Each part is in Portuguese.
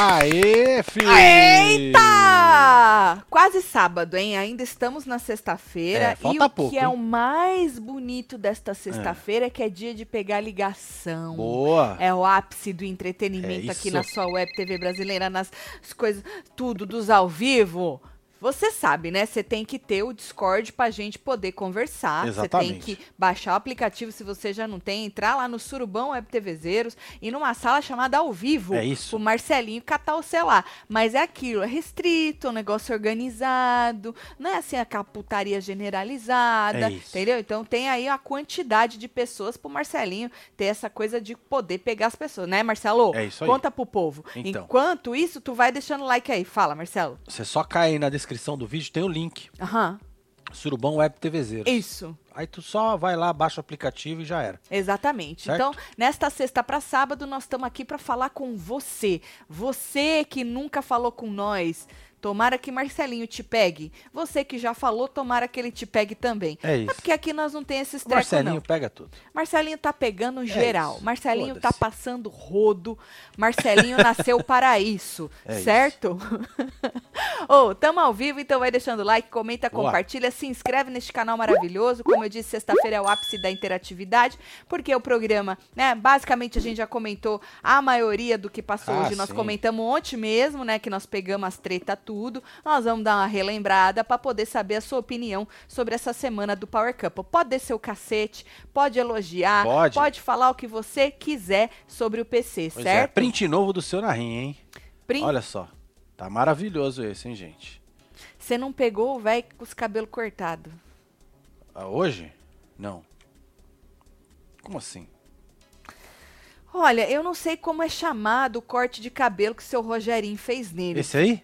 Aê, filho! Eita! Quase sábado, hein? Ainda estamos na sexta-feira. É, falta e o pouco, que é hein? o mais bonito desta sexta-feira é que é dia de pegar ligação. Boa! É o ápice do entretenimento É aqui na sua web TV brasileira, nas as coisas, tudo dos ao vivo. Você sabe, né? Você tem que ter o Discord pra gente poder conversar. Você tem Exatamente. que baixar o aplicativo se você já não tem, entrar lá no Surubão Web TV Zeros e numa sala chamada ao vivo. É isso. O Marcelinho catar o celular. Mas é aquilo, é restrito, é um negócio organizado, não é assim aquela putaria generalizada, É isso. entendeu? Então tem aí a quantidade de pessoas pro Marcelinho ter essa coisa de poder pegar as pessoas, né, Marcelo? É isso aí. Conta pro povo. Então. Enquanto isso, tu vai deixando like aí. Fala, Marcelo. Você só cai aí na descrição do vídeo, tem o link. Aham. Surubão Web TV Zero. Isso. Aí tu só vai lá, baixa o aplicativo e já era. Exatamente. Certo? Então, nesta sexta para sábado, nós estamos aqui para falar com você. Você que nunca falou com nós. Tomara que Marcelinho te pegue. Você que já falou, tomara que ele te pegue também. É isso. porque aqui nós não tem esses trecos, Marcelinho não. pega tudo. Marcelinho tá pegando geral. isso. Marcelinho tá passando rodo. Marcelinho nasceu para isso, É certo? Ô, tamo ao vivo, então vai deixando like, comenta, Boa. compartilha, se inscreve neste canal maravilhoso. Como eu disse, sexta-feira é o ápice da interatividade, porque o programa, né, basicamente a gente já comentou a maioria do que passou Ah, hoje. Nós sim. comentamos ontem mesmo, né, que nós pegamos as treta tudo. Nós vamos dar uma relembrada para poder saber a sua opinião sobre essa semana do Power Couple. Pode descer o cacete, pode elogiar, Pode. falar o que você quiser sobre o PC, Pois é, certo? print novo do seu narrinho, hein? Print- Olha só. Tá maravilhoso esse, hein, gente? Você não pegou o velho com os cabelos cortados. Ah, hoje? Não. Como assim? Olha, eu não sei como é chamado o corte de cabelo que seu Rogerinho fez nele. Esse aí?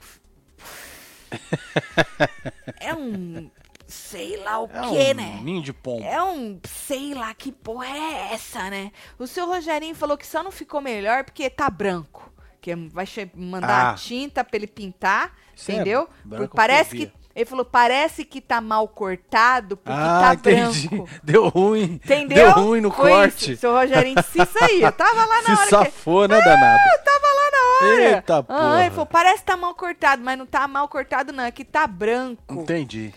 É um. sei lá o É quê, um né? ninho de pombo. É um, sei lá que porra é essa, né? O seu Rogerinho falou que só não ficou melhor porque tá branco. Que vai mandar Ah. tinta pra ele pintar, Isso é entendeu? Porque parece que. Ele falou, parece que tá mal cortado porque ah, tá entendi. branco. Deu ruim. Entendeu? Deu ruim no Foi corte. Isso. Seu Rogerinho disse isso aí. Eu tava lá na Se hora que. safou, né, danado? Tava lá na hora. Eita, Ah, porra. ele falou, parece que tá mal cortado, mas não tá mal cortado, não. É que tá branco. Entendi.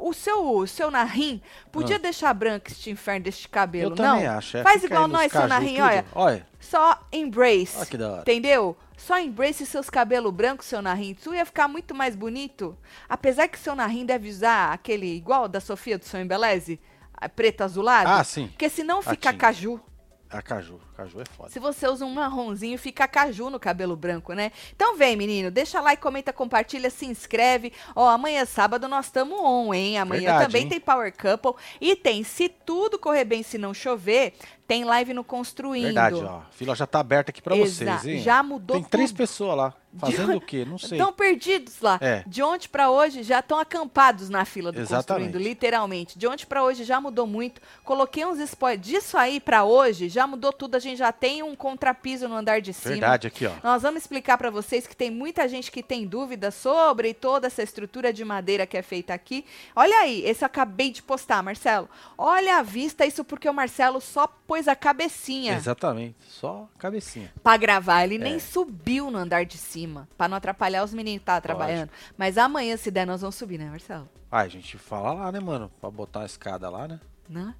O, seu, o seu narrim podia deixar branco este inferno deste cabelo, Ah. Eu não? também acho. é. Faz Fica igual nós, seu narrim, tudo. olha. Olha, Só embrace. Olha que da hora. Entendeu? Só embrace seus cabelos brancos, seu narrim. Isso ia ficar muito mais bonito. Apesar que seu narrim deve usar aquele igual da Sofia do seu Embeleze, preto azulado. Ah, sim. Porque senão fica caju. a caju. Caju é foda. Se você usa um marronzinho, fica caju no cabelo branco, né? Então vem, menino, deixa like, comenta, compartilha, se inscreve. Ó, amanhã sábado nós estamos on, hein? Amanhã Verdade, também hein? tem Power Couple. E tem, se tudo correr bem, se não chover, tem live no Construindo. Verdade, ó. A fila já tá aberta aqui pra Exa- vocês, hein? já mudou Tem três tudo. pessoas lá. Fazendo o quê? Não sei. Estão perdidos lá. É. De ontem pra hoje já estão acampados na fila do Exatamente. Construindo, literalmente. De ontem pra hoje já mudou muito. Coloquei uns spoilers. Disso aí pra hoje já mudou tudo. A gente já tem um contrapiso no andar de cima. Verdade, aqui, ó. Nós vamos explicar pra vocês que tem muita gente que tem dúvida sobre toda essa estrutura de madeira que é feita aqui. Olha aí, esse eu acabei de postar, Marcelo. Olha a vista, isso porque o Marcelo só pôs a cabecinha Exatamente. Só cabecinha. Pra gravar. Ele É. nem subiu no andar de cima, Pra não atrapalhar os meninos que estavam trabalhando. Mas amanhã, se der, nós vamos subir, né, Marcelo? Ah, a gente fala lá, né, mano? Pra botar a escada lá, né? Né?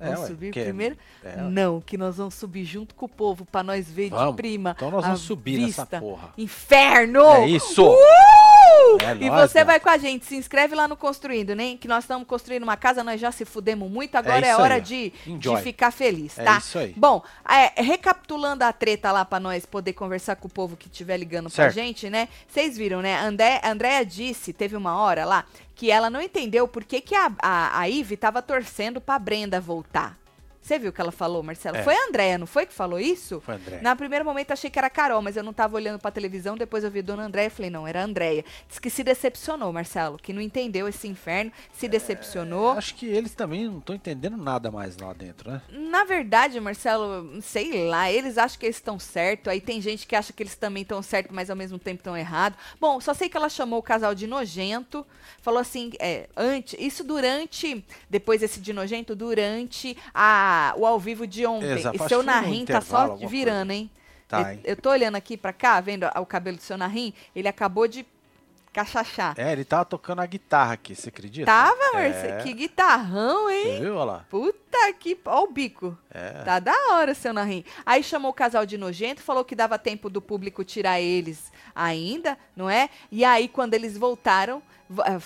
É, Vamos ué, subir que é- primeiro? é, não, que nós vamos subir junto com o povo pra nós ver de Vamos. prima. Então nós a vamos subir nessa vista. porra. Inferno! É isso! Uh! É e nóis, você vai com a gente, se inscreve lá no Construindo, né? Que nós estamos construindo uma casa, nós já se fudemos muito, agora é, isso hora aí, de, de ficar feliz, É tá? isso aí. Bom, é, recapitulando a treta lá pra nós poder conversar com o povo que estiver ligando pra Certo. gente, né? Vocês viram, né? André, a Andréia disse, teve uma hora lá, que ela não entendeu por que, que a, a, a Ive tava torcendo pra Brenda voltar. Tá, você viu o que ela falou, Marcelo? É. Foi a Andréia, não foi que falou isso? Foi André. Na primeiro momento achei que era a Carol, mas eu não tava olhando pra televisão, depois eu vi Dona Andréia e falei, não, era a Andréia. Diz que se decepcionou, Marcelo, que não entendeu esse inferno, se decepcionou. Acho que eles também não estão entendendo nada mais lá dentro, né? Na verdade, Marcelo, sei lá, eles acham que eles estão certo, aí tem gente que acha que eles também estão certo, mas ao mesmo tempo estão errado. Bom, só sei que ela chamou o casal de nojento, falou assim, é, antes, isso durante, depois esse de nojento, durante a, o ao vivo de ontem. Exato, e seu narrim tá só virando, hein? Tá, eu, hein? eu tô olhando aqui pra cá, vendo o cabelo do seu Narim, ele acabou de cachachar. É, ele tava tocando a guitarra aqui, você acredita? Tava, é. Marcelo? Que guitarrão, hein? Você viu, olha lá? Puta que... Ó o bico. É. Tá da hora, seu Narim. Aí chamou o casal de nojento, falou que dava tempo do público tirar eles ainda, não é? E aí, quando eles voltaram,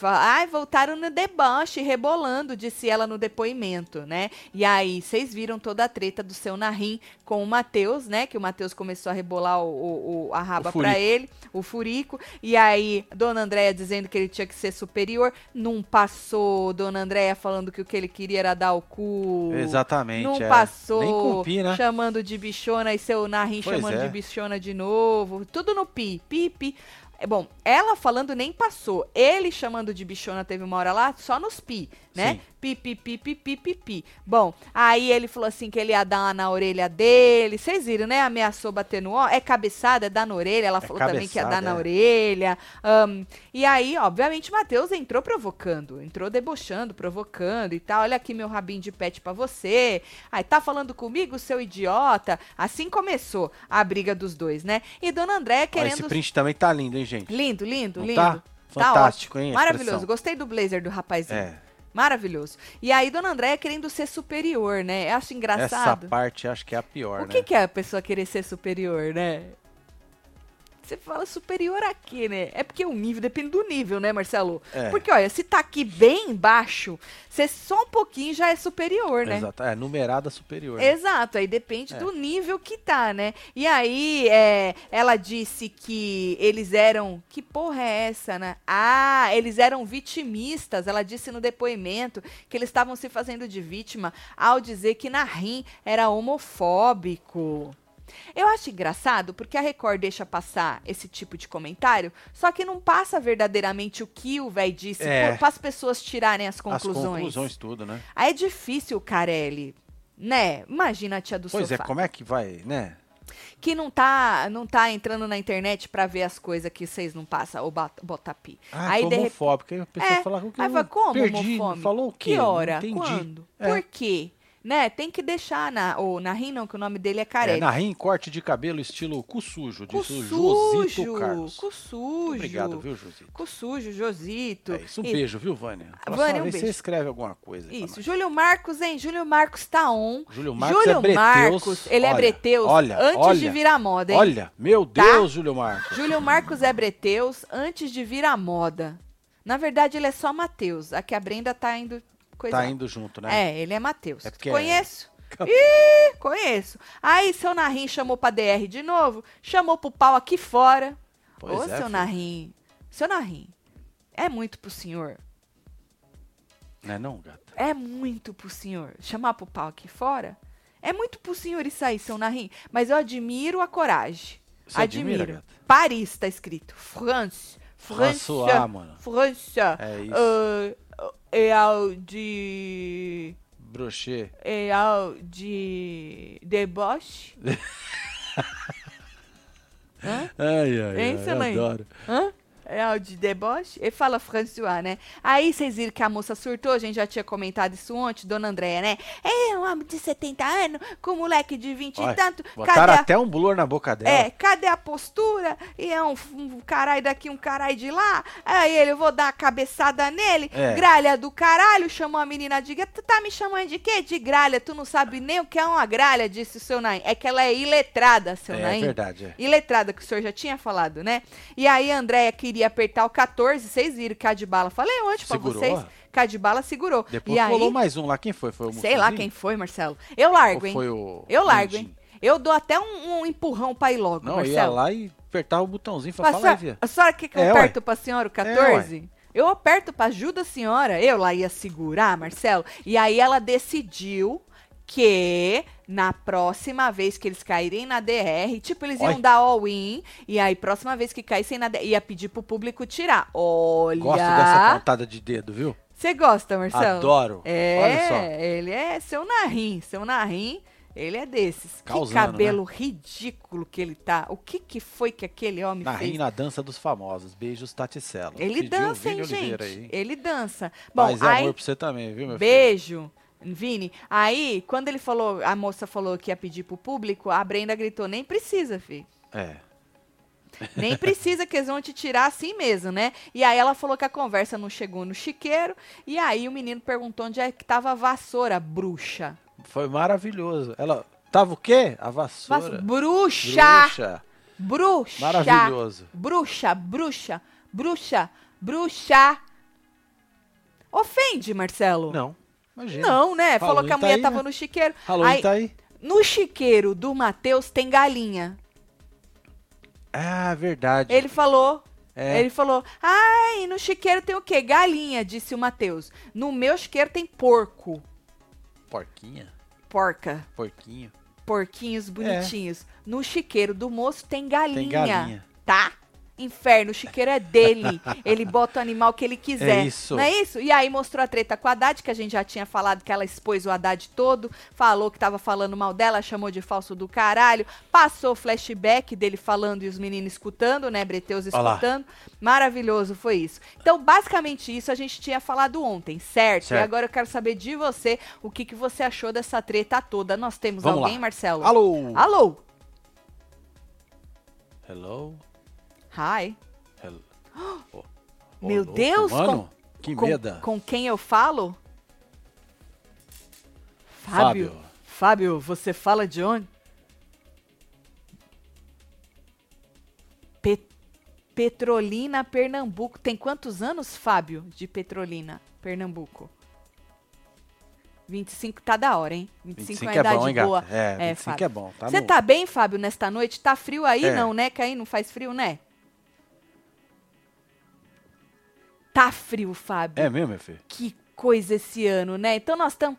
ai, voltaram no deboche, rebolando, disse ela no depoimento, né? E aí, vocês viram toda a treta do seu Narim com o Matheus, né? Que o Matheus começou a rebolar o, o- o- a raba O pra ele, o furico. E aí, Dona Andréia dizendo que ele tinha que ser superior. Não passou, Dona Andréia falando que o que ele queria era dar o cu. Exatamente. Não é. passou. Nem com pi, né? Chamando de bichona e seu Narim Pois chamando é. de bichona de novo. Tudo no pi, pi, pi. É bom, ela falando nem passou. Ele chamando de bichona teve uma hora lá só nos pi, né? Pi, pi, pi, pi, pi, pi, pi. Bom, aí ele falou assim que ele ia dar uma na orelha dele. Vocês viram, né? Ameaçou bater no ó. É cabeçada, é dar na orelha. Ela falou também que ia dar cabeçada, na é. orelha. Ahn, e aí, obviamente, Matheus entrou provocando. Entrou debochando, provocando e tal. Olha aqui meu rabinho de pet pra você. Aí, tá falando comigo, seu idiota? Assim começou a briga dos dois, né? E Dona Andréia Ó, querendo... esse print também tá lindo, hein, gente? Lindo, lindo, Não lindo. tá? Fantástico, ótimo. hein, Maravilhoso. Gostei do blazer do rapazinho. É. Maravilhoso. E aí, Dona Andréia querendo ser superior, né? Eu acho Essa engraçado. parte acho que é a pior, o né? que, que é a pessoa querer ser superior, né? Você fala superior a quê, né? É porque o nível depende do nível, né, Marcelo? É. Porque, olha, se tá aqui bem embaixo, você só um pouquinho já é superior, né? Exato. É, numerada superior. né? Exato, aí depende É. do nível que tá, né? E aí, é, ela disse que eles eram. Que porra é essa, né? Ah, eles eram vitimistas. Ela disse no depoimento que eles estavam se fazendo de vítima ao dizer que Narim era homofóbico. Eu acho engraçado porque a Record deixa passar esse tipo de comentário, só que não passa verdadeiramente o que o velho disse É. para as pessoas tirarem as As conclusões. conclusões, tudo, né? Aí é difícil, Carelli, né? Imagina a tia do Pois é, sofá. como é que vai, né? Que não tá, não tá entrando na internet pra ver as coisas que vocês não passam, ou bota- botapi. Ah, aí de homofóbico. Aí a pessoa É, fala que Aí eu vai, como perdi, homofóbico? falou o quê? Que hora? Quando? É. Por quê? Né? Tem que deixar na. Ou na rim, não, que o nome dele é É, Carelli. Narrim, corte de cabelo estilo cu sujo, cu o sujo, Josito Carlos. cu sujo. Obrigado, viu, Josito? Cu sujo, Josito. É isso, um E- beijo, viu, Vânia? Vânia, um vez beijo. você escreve alguma coisa. Isso. Júlio Marcos, hein? Júlio Marcos tá on. Júlio Marcos Júlio é breteus. Marcos, ele é Olha, breteus olha, antes olha, de virar moda, hein? Olha, meu Tá? Deus, Júlio Marcos. Júlio Marcos é Breteus antes de vir à moda. Na verdade, ele é só Mateus. Aqui a Brenda tá indo coisa. Tá indo junto, né? É, ele é Mateus. É porque é- Conheço. Ih, conheço. Aí, seu Narim chamou pra DR de novo, chamou pro pau aqui fora. Pois Ô, é, seu filho. Narim. Seu Narim, é muito pro senhor. Não é não, gata? É muito pro senhor. Chamar pro pau aqui fora? É muito pro senhor isso aí, seu Narim. Mas eu admiro a coragem. Você admira, admiro. gata? Paris tá escrito. France. França. François, mano. França. É isso. Ah, é ao de. Brochê. É ao de. Deboche? Hã? Ai, ai, Hein, ai, eu adoro. Hã? É o de deboche? Ele fala François, né? Aí vocês viram que a moça surtou, a gente já tinha comentado isso ontem, dona Andréia, né? É um homem de 70 anos, com um moleque de 20 Olha, e tanto. Botaram a até um blur na boca dela. É, cadê a postura? E é um, um caralho daqui, um caralho de lá. Aí ele, eu vou dar a cabeçada nele. É. Gralha do caralho, chamou a menina de. Tu tá me chamando de quê? De gralha? Tu não sabe nem o que é uma gralha, disse o seu Naim. É que ela é iletrada, seu É Naim. verdade, é. Iletrada, que o senhor já tinha falado, né? E aí a Andréia queria apertar o 14, vocês viram, Cadibala. Falei ontem pra Segurou? vocês. Cadibala segurou. Depois e aí, rolou mais um lá. Quem foi? Foi o sei lá quem foi, Marcelo. Eu largo, hein? foi o Eu largo, hein? Eu dou até um, um empurrão pra ir logo, Não, ia Marcelo. lá e apertava o botãozinho A falava, fala aí, senhora, via. a senhora quer que eu É, aperto pra senhora o 14? ué. eu aperto pra ajuda a senhora. Eu lá ia segurar, Marcelo. E aí ela decidiu que na próxima vez que eles caírem na DR, tipo, eles iam Olha. dar all-in, e aí próxima vez que caíssem na DR, ia pedir pro público tirar. Olha! Gosto dessa pontada de dedo, viu? Você gosta, Marcelo? Adoro. É, Olha só. ele é seu narrim, seu narrim, ele é desses. Causando, que cabelo ridículo que ele tá. O que que foi que aquele homem Na fez? na dança dos famosos. Beijos, Taticelo. Ele Pediu dança, hein, gente? aí, hein? Ele dança. Bom, Mas é aí, amor pra você também, viu, meu filho? Vini, aí, quando ele falou, a moça falou que ia pedir pro público, a Brenda gritou, nem precisa, filho. É. Nem precisa que eles vão te tirar assim mesmo, né? E aí ela falou que a conversa não chegou no chiqueiro. E aí o menino perguntou onde é que tava a vassoura, bruxa. Foi maravilhoso. Ela. Tava o quê? A vassoura. Vas- bruxa! Bruxa. Bruxa! Maravilhoso. Bruxa, bruxa, bruxa, bruxa. Ofende, Marcelo? Não. Imagina. Não, né? Falou Halloween que a tá mulher aí, tava né? no chiqueiro. Halloween Aí, tá aí. No chiqueiro do Matheus tem galinha. Ah, verdade. Ele falou. É. Ele falou: Ai, no chiqueiro tem o quê? Galinha, disse o Matheus. No meu chiqueiro tem porco. Porquinha. Porca. Porquinho. Porquinhos bonitinhos. No chiqueiro do moço tem galinha. Tem galinha. Tá? Inferno, o chiqueiro é dele. ele bota o animal que ele quiser. É isso. Não é isso? E aí mostrou a treta com a Haddad, que a gente já tinha falado que ela expôs o Haddad todo, falou que tava falando mal dela, chamou de falso do caralho, passou o flashback dele falando e os meninos escutando, né? Breteus escutando. Maravilhoso foi isso. Então, basicamente isso a gente tinha falado ontem, certo? Certo. E agora eu quero saber de você o que, que você achou dessa treta toda. Nós temos Vamos alguém, lá. Marcelo? Alô. Alô? Hello. Hi. Hello. Ô, Meu louco, Deus, Mano, que com, medo. com quem eu falo? Fábio. Fábio. Fábio, você fala de onde? Pe- Petrolina, Pernambuco. Tem quantos anos, Fábio, de Petrolina, Pernambuco? 25 tá da hora, hein? 25, 25 é uma é idade bom, hein, boa. gata? É, 25 Fábio. é bom. Tá Você no- tá bem, Fábio, nesta noite? Tá frio aí? É. Não, né? Que aí não faz frio, né? Tá frio, Fábio. É mesmo, meu filho? Que coisa esse ano, né? Então nós estamos.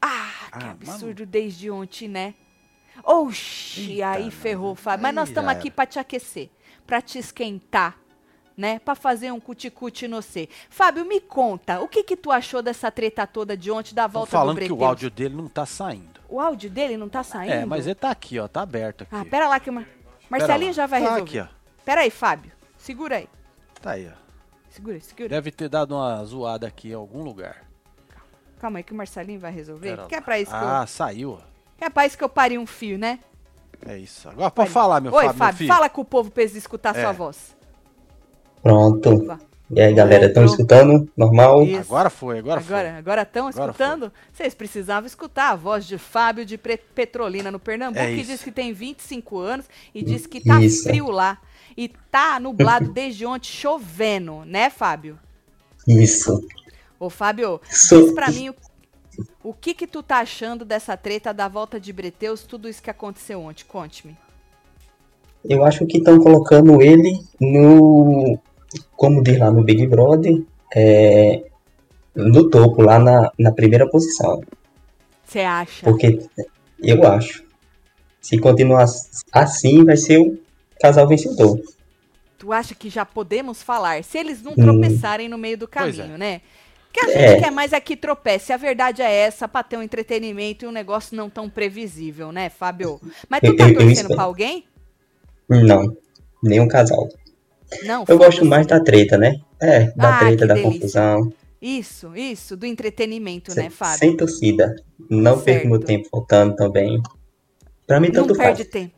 Ah, que Ah, absurdo desde ontem, né? Oxi, Eita, aí mano. ferrou, Fábio. Mas nós estamos aqui era. pra te aquecer, pra te esquentar, né? Pra fazer um cuticute no C. Fábio, me conta, o que que tu achou dessa treta toda de ontem da Tô volta falando do que o áudio dele não tá saindo. O áudio dele não tá saindo? É, mas ele tá aqui, ó. Tá aberto aqui. Ah, pera lá que o Mar... Marcelinho já vai tá resolver. aqui, ó. Pera aí, Fábio. Segura aí. Tá aí, ó. Segura, segura. Deve ter dado uma zoada aqui em algum lugar. Calma aí que o Marcelinho vai resolver. Pera Que é pra isso que Ah, eu... saiu, ó. Que é pra isso que eu parei um fio, né? É isso. Agora pode falar, meu Oi, Fábio, meu Fábio, filho. fala com o povo pra eles escutar É. sua voz. Pronto. Vá. E aí, galera, estão escutando? Normal? Isso. Agora foi, agora, Agora, agora estão escutando? Vocês precisavam escutar a voz de Fábio de Petrolina no Pernambuco, É que diz que tem 25 anos e diz que tá Isso. frio lá. E tá nublado desde ontem, chovendo, né, Fábio? Isso. Ô, Fábio, Sou- diz pra mim o, o que que tu tá achando dessa treta da volta de Breteus, tudo isso que aconteceu ontem. Conte-me. Eu acho que estão colocando ele no. Como diz lá no Big Brother, é, no topo, lá na, na primeira posição. Você acha? Porque eu acho. Se continuar assim, vai ser o casal vencedor. Tu acha que já podemos falar? Se eles não Hum. tropeçarem no meio do Pois caminho, é. né? Que a gente É. quer mais é que tropece. A verdade é essa, pra ter um entretenimento e um negócio não tão previsível, né, Fábio? Mas tu Eu- tá eu- eu torcendo espero. pra alguém? Não, nenhum casal. Não, Eu gosto foda-se. mais da treta, né? É, da Ah, treta, da delícia. confusão. Isso, isso, do entretenimento, né, Fábio? sem torcida. Não perco meu Certo. tempo voltando também. Pra mim, não tanto faz. perde tempo.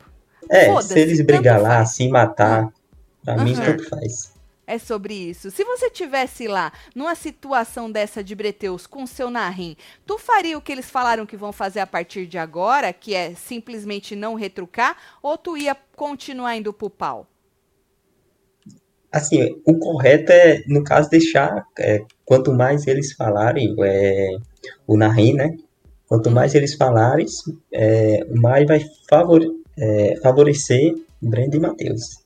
É, se eles brigar lá, faz. se matar, pra mim Aham. tanto faz. É sobre isso. Se você tivesse lá, numa situação dessa de Breteus com seu narrim, tu faria o que eles falaram que vão fazer a partir de agora, que é simplesmente não retrucar, ou tu ia continuar indo pro pau? Assim, o correto é, no caso, deixar. é, quanto mais eles falarem, é, o Narim, né? Quanto mais eles falarem, é, mais vai favore- é, favorecer Brenda e Matheus.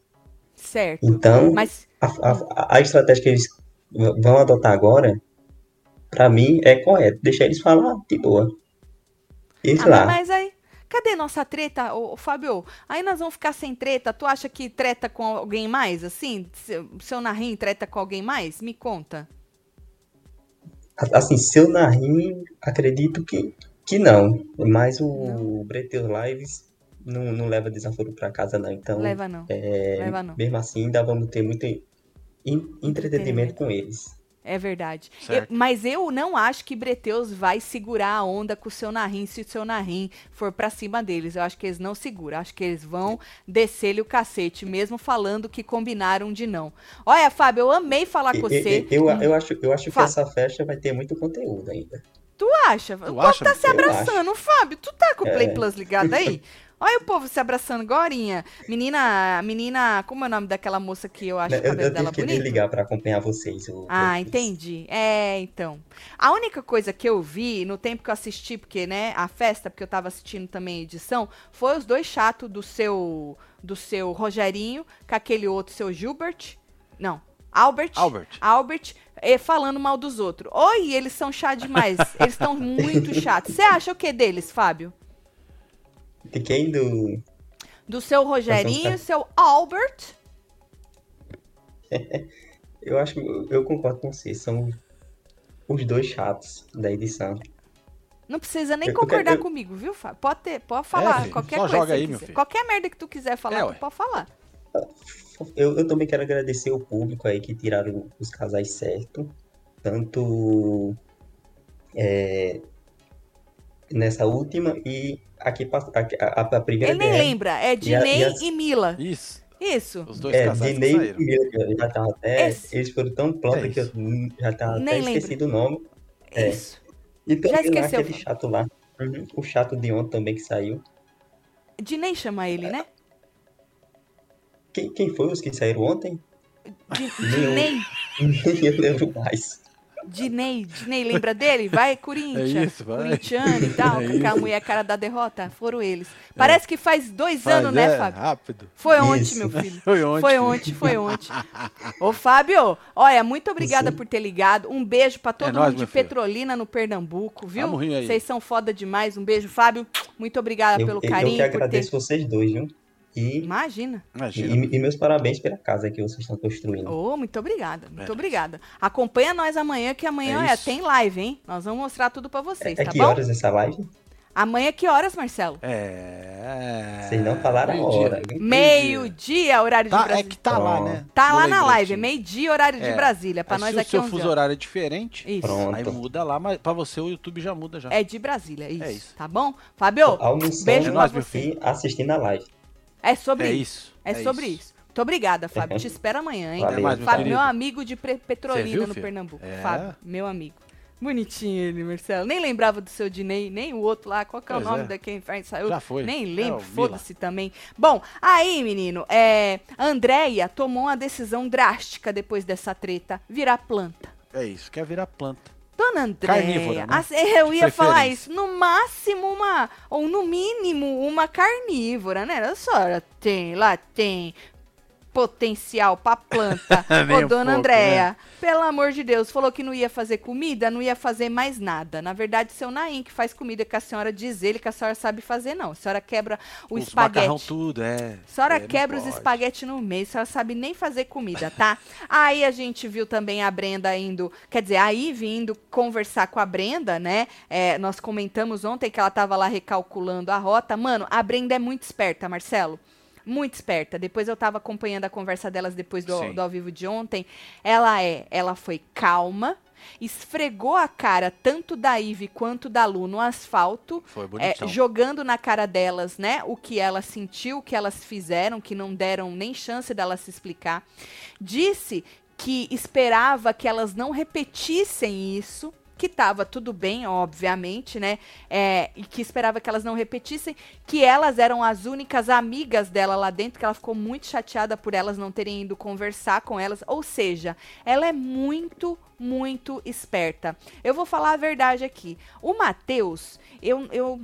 Certo. Então, Mas a, a, a estratégia que eles vão adotar agora, pra mim, é correto. Deixar eles falar de boa. Eles Ah, lá. mas aí, cadê nossa treta, ô, ô, Fábio? Aí nós vamos ficar sem treta. Tu acha que treta com alguém mais, assim? Seu, seu narrim treta com alguém mais? Me conta. Assim, seu Narim, acredito que, que não. Mas o Breteus Lives não, não leva desaforo pra casa, não. Então, Leva não. é, Leva não. mesmo assim, ainda vamos ter muito en- entretenimento com eles. É verdade. Eu- mas eu não acho que Breteus vai segurar a onda com o seu Narim se o seu Narim for pra cima deles. Eu acho que eles não seguram. Acho que eles vão descer-lhe o cacete, mesmo falando que combinaram de não. Olha, Fábio, eu amei falar com Eu, você. eu, eu, eu acho, eu acho que essa festa vai ter muito conteúdo ainda. Tu acha? o povo acha, tá se abraçando. Fábio, tu tá com o Play É. Plus ligado aí? Olha o povo se abraçando agorinha. Menina, menina, como é o nome daquela moça que eu acho o Eu, cabelo eu dela tive que bonito? desligar pra acompanhar vocês. o- Ah, o- entendi. É, então. A única coisa que eu vi no tempo que eu assisti, porque, né, a festa, porque eu tava assistindo também a edição, foi os dois chatos do seu do seu Rogerinho com aquele outro seu Gilbert. Não, Albert. Albert. Albert eh, falando mal dos outros. Oi, eles são chatos demais. eles estão muito chatos. Você acha o que deles, Fábio? De quem? Do. Do seu Rogerinho, seu Albert. Eu acho eu, eu concordo com você. São os dois chatos da edição. Não precisa nem Eu- eu concordar quero- comigo, viu, Fábio? Pode, ter, pode falar filho, qualquer só coisa. joga aí, meu quiser. filho. Qualquer merda que tu quiser falar, É, tu pode falar. Eu, eu também quero agradecer o público aí que tiraram os casais certos. Tanto é, nessa última e aqui a, a, a primeira Ele nem BR. lembra, é E a- Dinei e e, as- Mila. Isso. Isso. Os dois É, casais que Dinei e saíram. Mila, que eu já tava até. Esse. Eles foram tão prontos É que eu já tava Nem até lembro. esquecido o nome. É. Isso. E também lá esqueceu, aquele Fábio. chato lá. Uhum, O chato de ontem também que saiu. Dinei chama ele, né? Quem, quem foi os que saíram ontem? Dinei. Nem eu lembro mais. Dinei. Dinei, lembra dele? Vai, Corinthians. É isso, vai. Corintiano e tal, É com aquela isso. mulher cara da derrota. Foram eles. Parece que faz dois Faz, anos, né, é, Fábio? Rápido. Foi ontem, Isso. meu filho. Foi ontem. Foi ontem, foi ontem. Ô, Fábio, olha, muito obrigada por ter ligado. Um beijo pra todo É nóis, mundo de. Petrolina, no Pernambuco, viu? Vocês são foda demais. Um beijo, Fábio. Muito obrigada Eu, pelo eu- eu carinho. que por ter... agradeço vocês dois, viu? E, Imagina. Imagina. e, e meus parabéns pela casa que vocês estão construindo. Ô, muito obrigada, muito É. obrigada. Acompanha nós amanhã, que amanhã É é, tem live, hein? Nós vamos mostrar tudo pra vocês, é tá que bom? horas essa live? Amanhã que horas, Marcelo? É. Vocês não falaram a Meio-dia. hora. Meio-dia, horário de Tá, é Brasília. que tá lá, Pronto. né? Tá lá na live, meio-dia, horário de É. Brasília, pra Aí nós se aqui o seu 11 fuso horas. horário é diferente, Isso. Pronto. aí muda lá, mas pra você o YouTube já muda já. É de Brasília, isso. É isso. Tá bom? Fábio, Almoçando beijo É nóis, meu e assistindo a live. É sobre É isso. isso. É, sobre isso. Muito obrigada, Fábio. Te espero amanhã, hein? Valeu. Fábio, querido. meu amigo de Petrolina, viu, no filho? Pernambuco. É. Fábio, meu amigo. Bonitinho ele, Marcelo. Nem lembrava do seu Dinei, nem o outro lá. Qual que é o Pois nome é. da quem faz- saiu? Já foi. Nem É, lembro, o Mila. foda-se também. Bom, aí, menino, é, a Andréia tomou uma decisão drástica depois dessa treta, virar planta. É isso, quer virar planta. Dona Andréia, Carnívora, né? assim, eu ia falar isso, no máximo uma, ou no mínimo uma carnívora, né? A senhora tem, lá tem potencial pra planta. Nem Ô, dona Andréia, pelo amor de Deus, falou que não ia fazer comida, não ia fazer mais nada. Na verdade, seu Naim que faz comida que a senhora diz ele que a senhora sabe fazer, não. A senhora quebra o Os espaguete. tudo, é. A senhora É, quebra os pode. espaguetes no meio, a senhora sabe nem fazer comida, tá? aí a gente viu também a Brenda indo, quer dizer, aí vindo conversar com a Brenda, né? É, nós comentamos ontem que ela tava lá recalculando a rota. Mano, a Brenda é muito esperta, Marcelo. Muito esperta. Depois eu tava acompanhando a conversa delas depois do, do ao vivo de ontem. Ela é, ela foi calma, esfregou a cara tanto da Ive quanto da Lu no asfalto, Foi é, jogando na cara delas, né, o que elas sentiu, o que elas fizeram, que não deram nem chance delas se explicar. Disse que esperava que elas não repetissem isso, que tava tudo bem, obviamente, né, é, e que esperava que elas não repetissem, que elas eram as únicas amigas dela lá dentro, que ela ficou muito chateada por elas não terem ido conversar com elas, ou seja, ela é muito muito esperta. Eu vou falar a verdade aqui. O Matheus, eu, eu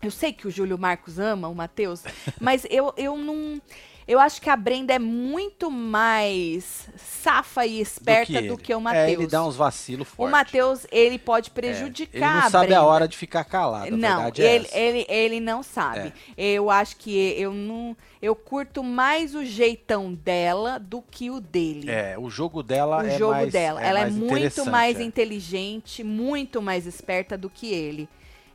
eu sei que o Júlio Marcos ama o Matheus, mas eu, eu não. Eu acho que a Brenda é muito mais safa e esperta do que, ele. o Matheus. É, ele dá uns vacilos O fortes. Matheus, ele pode É, prejudicar Ele não a sabe Brenda. a hora de ficar calado. a Não, verdade é ele, essa. ele, ele não sabe. Eu acho que eu não. Eu curto mais o jeitão dela do que o dele. É, o jogo dela o é jogo mais, dela. Ela é muito mais é. inteligente, muito mais esperta do que ele.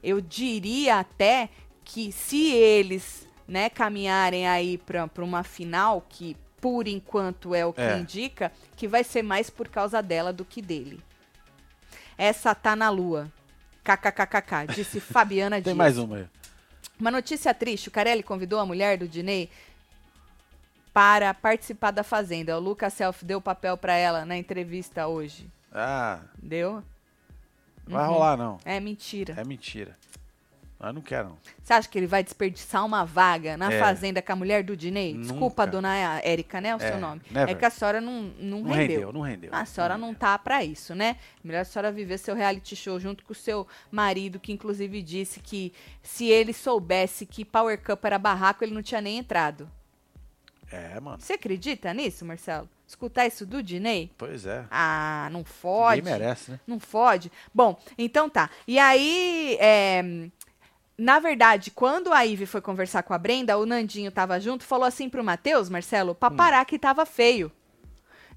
Eu diria até que se eles, né, caminharem aí pra pra uma final, que por enquanto é o que É. indica, que vai ser mais por causa dela do que dele. Essa tá na lua. KKKKK, disse Fabiana Tem Dias. mais uma aí. Uma notícia triste: o Carelli convidou a mulher do Dinei para participar da Fazenda. O Lucas Self deu papel para ela na entrevista hoje. Ah, Deu? não vai rolar não. É mentira. É mentira. Eu não quero não. Você acha que ele vai desperdiçar uma vaga na É. Fazenda com a mulher do Dinei? Desculpa, Nunca. dona Érica, né? O É, seu nome. never. É que a senhora não, não, Não rendeu. rendeu, não rendeu. A senhora não tá pra isso, né? Melhor a senhora viver seu reality show junto com o seu marido, que inclusive disse que se ele soubesse que Power Cup era barraco, ele não tinha nem entrado. É, mano. Você acredita nisso, Marcelo? Escutar isso do Dinei? Pois é. Ah, não fode. Ninguém merece, né? Não fode. Bom, então tá. E aí, é, na verdade, quando a Ive foi conversar com a Brenda, o Nandinho tava junto, falou assim pro Matheus, Marcelo, pra parar que tava feio.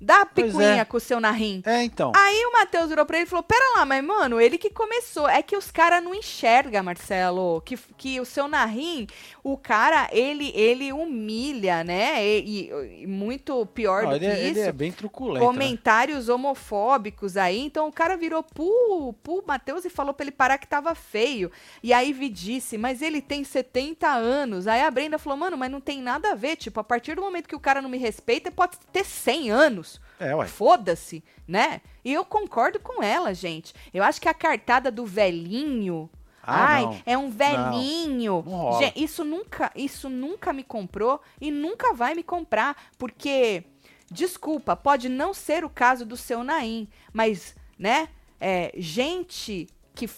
Dá picuinha é. com o seu narrim. É, então. Aí o Matheus virou pra ele e falou: Pera lá, mas mano, ele que começou. É que os caras não enxergam, Marcelo. Que, que o seu narrim, o cara, ele, ele humilha, né? E, e- e muito pior Não, do ele, que é, ele isso é bem truculento, né? comentários homofóbicos aí. Então o cara virou pro, pro Matheus e falou pra ele parar que tava feio. E aí Vi disse, mas ele tem 70 anos. Aí a Brenda falou, mano, mas não tem nada a ver. Tipo, a partir do momento que o cara não me respeita, ele pode ter 100 anos. É, ué. Foda-se, né? E eu concordo com ela, gente. Eu acho que a cartada do velhinho. Ah, ai, não. é um velhinho. Não rola. Gente, isso nunca, isso nunca me comprou e nunca vai me comprar, porque desculpa, pode não ser o caso do seu Naim, mas, né, é, gente que,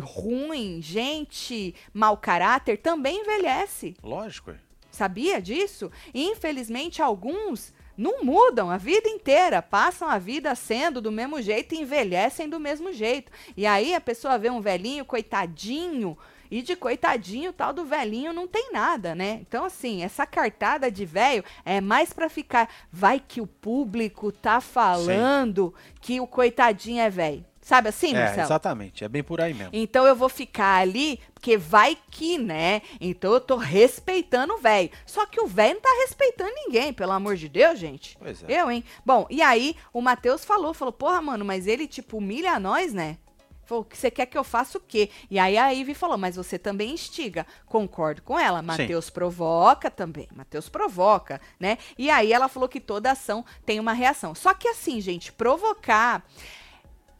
ruim, gente mau caráter também envelhece. Lógico, ué. Sabia disso? E, infelizmente, alguns não mudam a vida inteira, passam a vida sendo do mesmo jeito e envelhecem do mesmo jeito. E aí a pessoa vê um velhinho, coitadinho, e de coitadinho, tal do velhinho não tem nada, né? Então, assim, essa cartada de velho é mais pra ficar. Vai que o público tá falando que o coitadinho é velho. Sabe assim, É, Marcelo? exatamente. É bem por aí mesmo. Então eu vou ficar ali, porque vai que, né? Então eu tô respeitando o velho. Só que o velho não tá respeitando ninguém, pelo amor de Deus, gente. Pois é. Eu, hein? Bom, e aí o Matheus falou, falou, porra, mano, mas ele, tipo, humilha nós, né? Falou, que você quer que eu faça o quê? E aí a Ivy falou, mas você também instiga. Concordo com ela. Matheus provoca também. Matheus provoca, né? E aí ela falou que toda ação tem uma reação. Só que assim, gente, provocar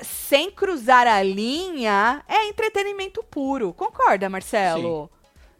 sem cruzar a linha é entretenimento puro. Concorda, Marcelo?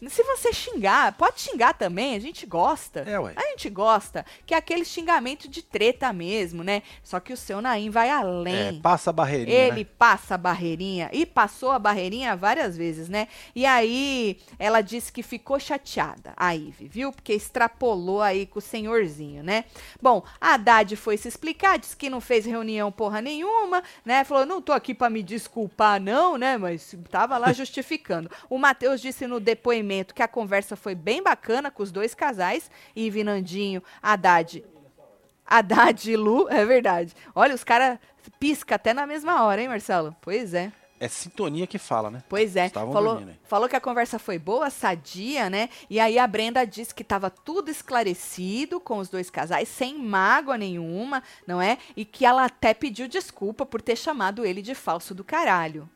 Se você xingar, pode xingar também, a gente gosta. É, ué. A gente gosta, que é aquele xingamento de treta mesmo, né? Só que o seu Naim vai É, além. passa a barreirinha, Ele né? passa a barreirinha e passou a barreirinha várias vezes, né? E aí ela disse que ficou chateada, a Ive, viu? Porque extrapolou aí com o senhorzinho, né? Bom, a Haddad foi se explicar, disse que não fez reunião porra nenhuma, né? Falou, não tô aqui pra me desculpar não, né? Mas tava lá justificando. O Matheus disse no depoimento que a conversa foi bem bacana com os dois casais, Ive Nandinho, Haddad Haddad e Lu, é verdade. Olha, os caras pisca até na mesma hora, hein, Marcelo? Pois é. É sintonia que fala, né? Pois é. Estavam Falou, dormindo falou que a conversa foi boa, sadia, né? E aí a Brenda disse que estava tudo esclarecido com os dois casais, sem mágoa nenhuma, não é? E que ela até pediu desculpa por ter chamado ele de falso do caralho.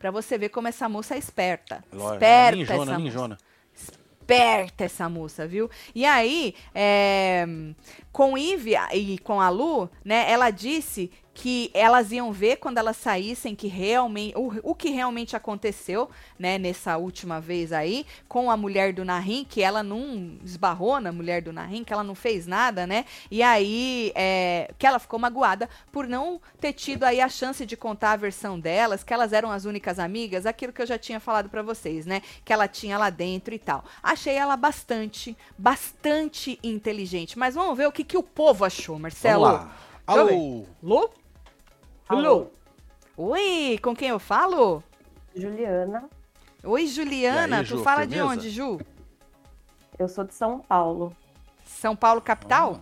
Pra você ver como essa moça é esperta. Lógico, esperta ninjona, essa moça ninjona. esperta essa moça, viu? E aí, é, com Ive e com a Lu, né, ela disse que elas iam ver quando elas saíssem que realmente o, o que realmente aconteceu, né, nessa última vez aí, com a mulher do Narim, que ela não esbarrou na mulher do Narim, que ela não fez nada, né? E aí, é, que ela ficou magoada por não ter tido aí a chance de contar a versão delas, que elas eram as únicas amigas, aquilo que eu já tinha falado pra vocês, né? Que ela tinha lá dentro e tal. Achei ela bastante, bastante inteligente. Mas vamos ver o que, que o povo achou, Marcelo. Vamos lá. Deixa eu Alô. Lu? Alô. Oi, com quem eu falo? Juliana, Oi, Juliana. Aí, tu Ju, fala de firmeza? onde, Ju? eu sou de São Paulo, São Paulo, capital?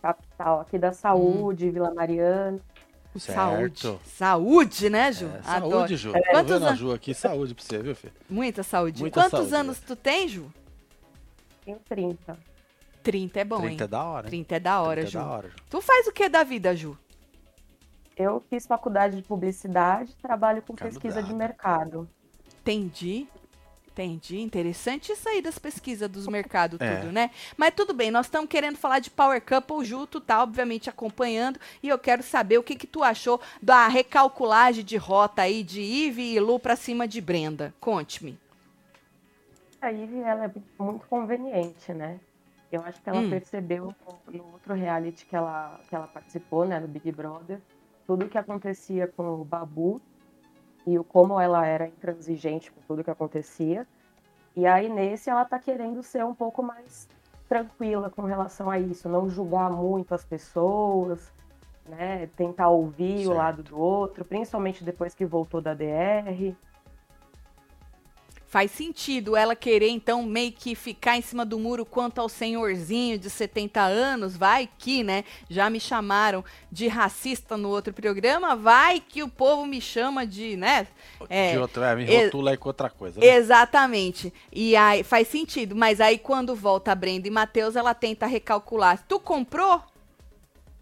capital, aqui da Saúde, Vila Mariana. Saúde. Certo. Saúde, né, Ju? É, saúde, Ju. Tô Quantos vendo a anos? Ju aqui. Saúde pra você, viu, filho? Muita saúde. Muita Quantos saúde, anos tu tem, Ju? Tenho 30. 30 é bom, 30 é hein? da hora. hein? 30 é da hora, 30 Ju. é da hora. Ju. Tu faz o que da vida, Ju? Eu fiz faculdade de publicidade, trabalho com pesquisa de mercado. Entendi. Entendi. Interessante isso aí das pesquisas dos mercados, É. tudo, né? Mas tudo bem, nós estamos querendo falar de Power Couple, Ju, tu tá obviamente acompanhando, e eu quero saber o que que tu achou da recalculagem de rota aí de Ive e Lu pra cima de Brenda. Conte-me. A Ivy, ela é muito conveniente, né? Eu acho que ela Hum. percebeu no outro reality que ela, que ela participou, né, no Big Brother, tudo o que acontecia com o Babu e o como ela era intransigente com tudo que acontecia. E aí nesse ela tá querendo ser um pouco mais tranquila com relação a isso, não julgar muito as pessoas, né, tentar ouvir o Certo. lado do outro, principalmente depois que voltou da DR. Faz sentido ela querer, então, meio que ficar em cima do muro quanto ao senhorzinho de 70 anos. Vai que, né? Já me chamaram de racista no outro programa. Vai que o povo me chama de, né? É, De outro, é, me e- rotula aí com outra coisa. Né? Exatamente. E aí faz sentido. Mas aí quando volta a Brenda e Matheus, ela tenta recalcular. Tu comprou?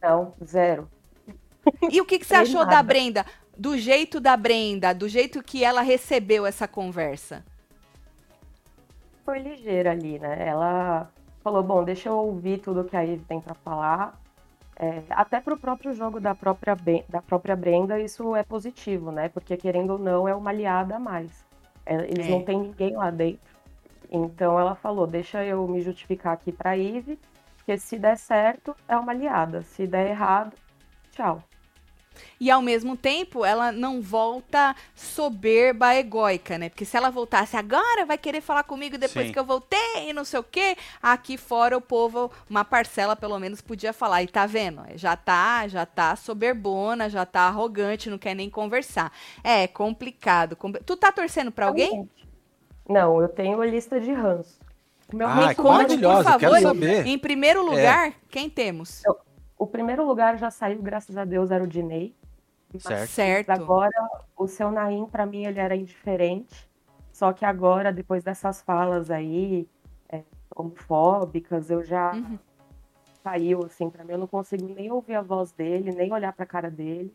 Não, zero. E o que, que você achou da nada. Brenda? Do jeito da Brenda, do jeito que ela recebeu essa conversa. Foi ligeira ali, né? Ela falou, bom, deixa eu ouvir tudo que a Eve tem pra falar. É, até pro próprio jogo da própria, da própria Brenda, isso é positivo, né? Porque, querendo ou não, é uma aliada a mais. É, eles É. não têm ninguém lá dentro. Então, ela falou, deixa eu me justificar aqui pra Eve, porque se der certo, é uma aliada. Se der errado, tchau. E ao mesmo tempo, ela não volta soberba, egóica, né? Porque se ela voltasse agora, vai querer falar comigo depois Sim. que eu voltei e não sei o quê. Aqui fora o povo, uma parcela pelo menos podia falar. E tá vendo? Já tá, já tá soberbona, já tá arrogante, não quer nem conversar. É complicado. compli- Tu tá torcendo pra alguém? Não, eu tenho a lista de ranço. Meu Ah, que conte, por eu favor. saber. Em primeiro lugar, quem temos? O primeiro lugar já saiu, graças a Deus, era o Dinei. Certo. Agora, o seu Naim, pra mim, ele era indiferente. Só que agora, depois dessas falas aí, é, homofóbicas, eu já Uhum. saiu, assim, pra mim. Eu não consigo nem ouvir a voz dele, nem olhar pra cara dele.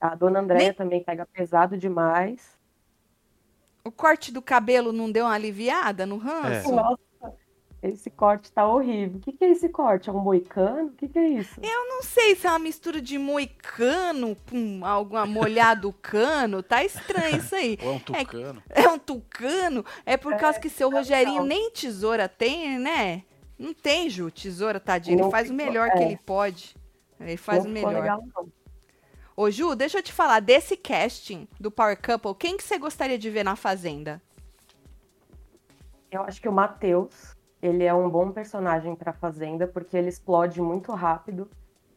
A dona Andréia Nem- também pega pesado demais. O corte do cabelo não deu uma aliviada no ranço? É. Nossa, esse corte tá horrível. O que, que é esse corte? É um moicano? O que, que é isso? Não sei se é uma mistura de moicano com alguma molhado cano. Tá estranho isso aí. Ou é um tucano. É um tucano? É por causa que seu Rogerinho nem tesoura tem, né? Não tem, Ju, tesoura, tadinho. Ele faz o melhor que é. ele pode. Ele faz não o melhor. legal, não. Ô, Ju, deixa eu te falar, desse casting do Power Couple, quem que você gostaria de ver na Fazenda? Eu acho que o Matheus, ele é um bom personagem pra Fazenda, porque ele explode muito rápido.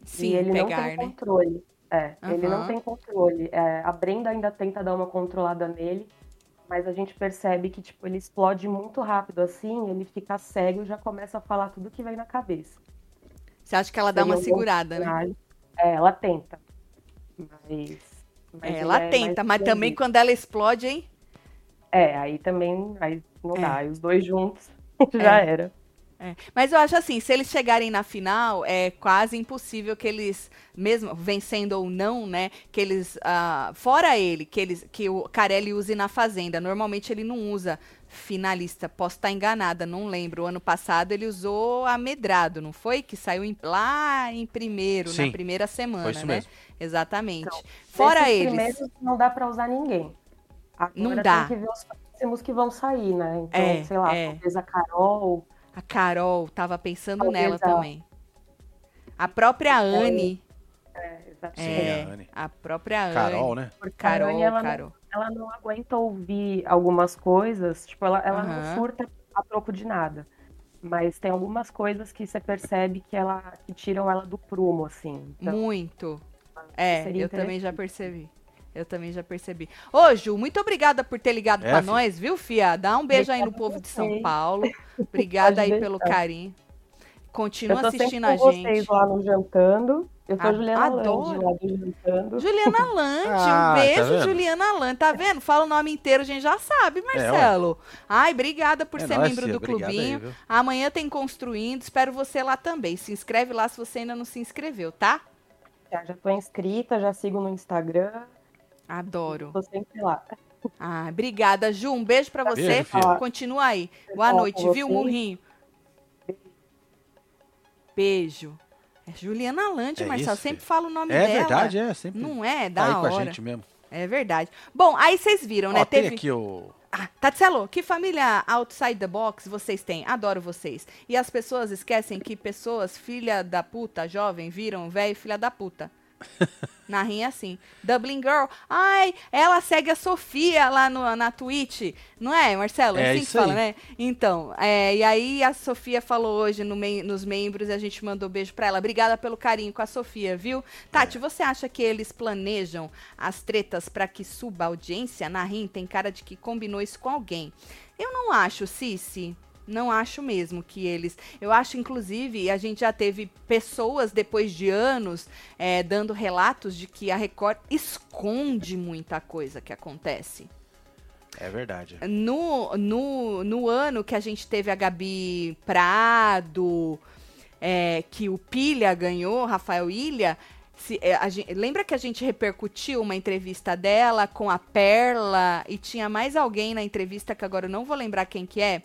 Sim, e ele não pegar, tem né? controle. É, ele não tem controle. É, a Brenda ainda tenta dar uma controlada nele, mas a gente percebe que tipo, ele explode muito rápido assim, ele fica cego e já começa a falar tudo que vem na cabeça. Você acha que ela dá Seria uma um bom segurada, né? É, ela tenta. Mas. mas É, ela é tenta, mas também quando ela explode, hein? É, aí também aí não É. dá. Aí os dois juntos já era. É, Mas eu acho assim, se eles chegarem na final, é quase impossível que eles, mesmo vencendo ou não, né, que eles, ah, fora ele, que eles, que o Carelli use na Fazenda. Normalmente ele não usa finalista. Posso estar enganada, não lembro. O ano passado ele usou Amedrado, não foi? Que saiu em- lá em primeiro, na Sim, primeira semana, Foi isso né? mesmo. Exatamente. Então, fora eles. primeiros não dá pra usar ninguém. Agora Não dá. Tem que ver os próximos que vão sair, né? Então, É, sei lá, é. talvez a Carol. A Carol, tava pensando Talvez nela a- também. A própria Anne. É, exatamente. É, a Anne. a própria Anne. Carol, né? Porque Carol, a Anne, ela, Carol. Não, ela não aguenta ouvir algumas coisas, tipo, ela, ela Aham. não surta a troco de nada. Mas tem algumas coisas que você percebe que ela que tiram ela do prumo, assim. Então, Muito. É, eu também já percebi. Eu também já percebi. Ô, Ju, muito obrigada por ter ligado É, pra nós, viu, Fia? Dá um beijo aí no Obrigada povo de São. Paulo. Obrigada aí pelo carinho. Continua eu tô assistindo a com gente. vocês lá no Jantando. Eu sou A- Juliana adoro. Lande lá do Jantando. Juliana Lante, Ah, um tá beijo, vendo? Juliana Lante. Tá vendo? Fala o nome inteiro, a gente já sabe, Marcelo. Ai, obrigada por É ser nóis, membro do aí, clubinho. viu? Amanhã tem Construindo, espero você lá também. Se inscreve lá se você ainda não se inscreveu, tá? Já, já tô inscrita, já sigo no Instagram. Adoro. Tô sempre lá. Ah, obrigada, Ju. Um beijo pra você. Beijo. Continua aí. Boa noite, viu. Murrinho? Beijo. É Juliana Lante, É Marcelo. isso, Sempre filho. fala o nome É dela. verdade, é. Sempre Não é? tá Da aí com a hora. gente mesmo. É verdade. Bom, aí vocês viram, né? Ó, tem Teve. aqui o... Ah, Tatselo, que família outside the box vocês têm? Adoro vocês. E as pessoas esquecem que pessoas, filha da puta, jovem, viram velho filha da puta. Na rinha assim. Dublin Girl. Ai, ela segue a Sofia lá no, na Twitch. Não é, Marcelo? É assim que isso fala, aí. né? Então, é, e aí a Sofia falou hoje no mem- nos membros e a gente mandou beijo pra ela. Obrigada pelo carinho com a Sofia, viu? Tati, você acha que eles planejam as tretas pra que suba a audiência? Na rim tem cara de que combinou isso com alguém. Eu não acho, Cici. Não acho mesmo que eles. Eu acho, inclusive, a gente já teve pessoas depois de anos é, dando relatos de que a Record esconde muita coisa que acontece. É verdade. No, no, no ano que a gente teve a Gabi Prado, é, que o Pilha ganhou, Rafael Ilha, se- é, a lembra que a gente repercutiu uma entrevista dela com a Perla e tinha mais alguém na entrevista que agora eu não vou lembrar quem que é.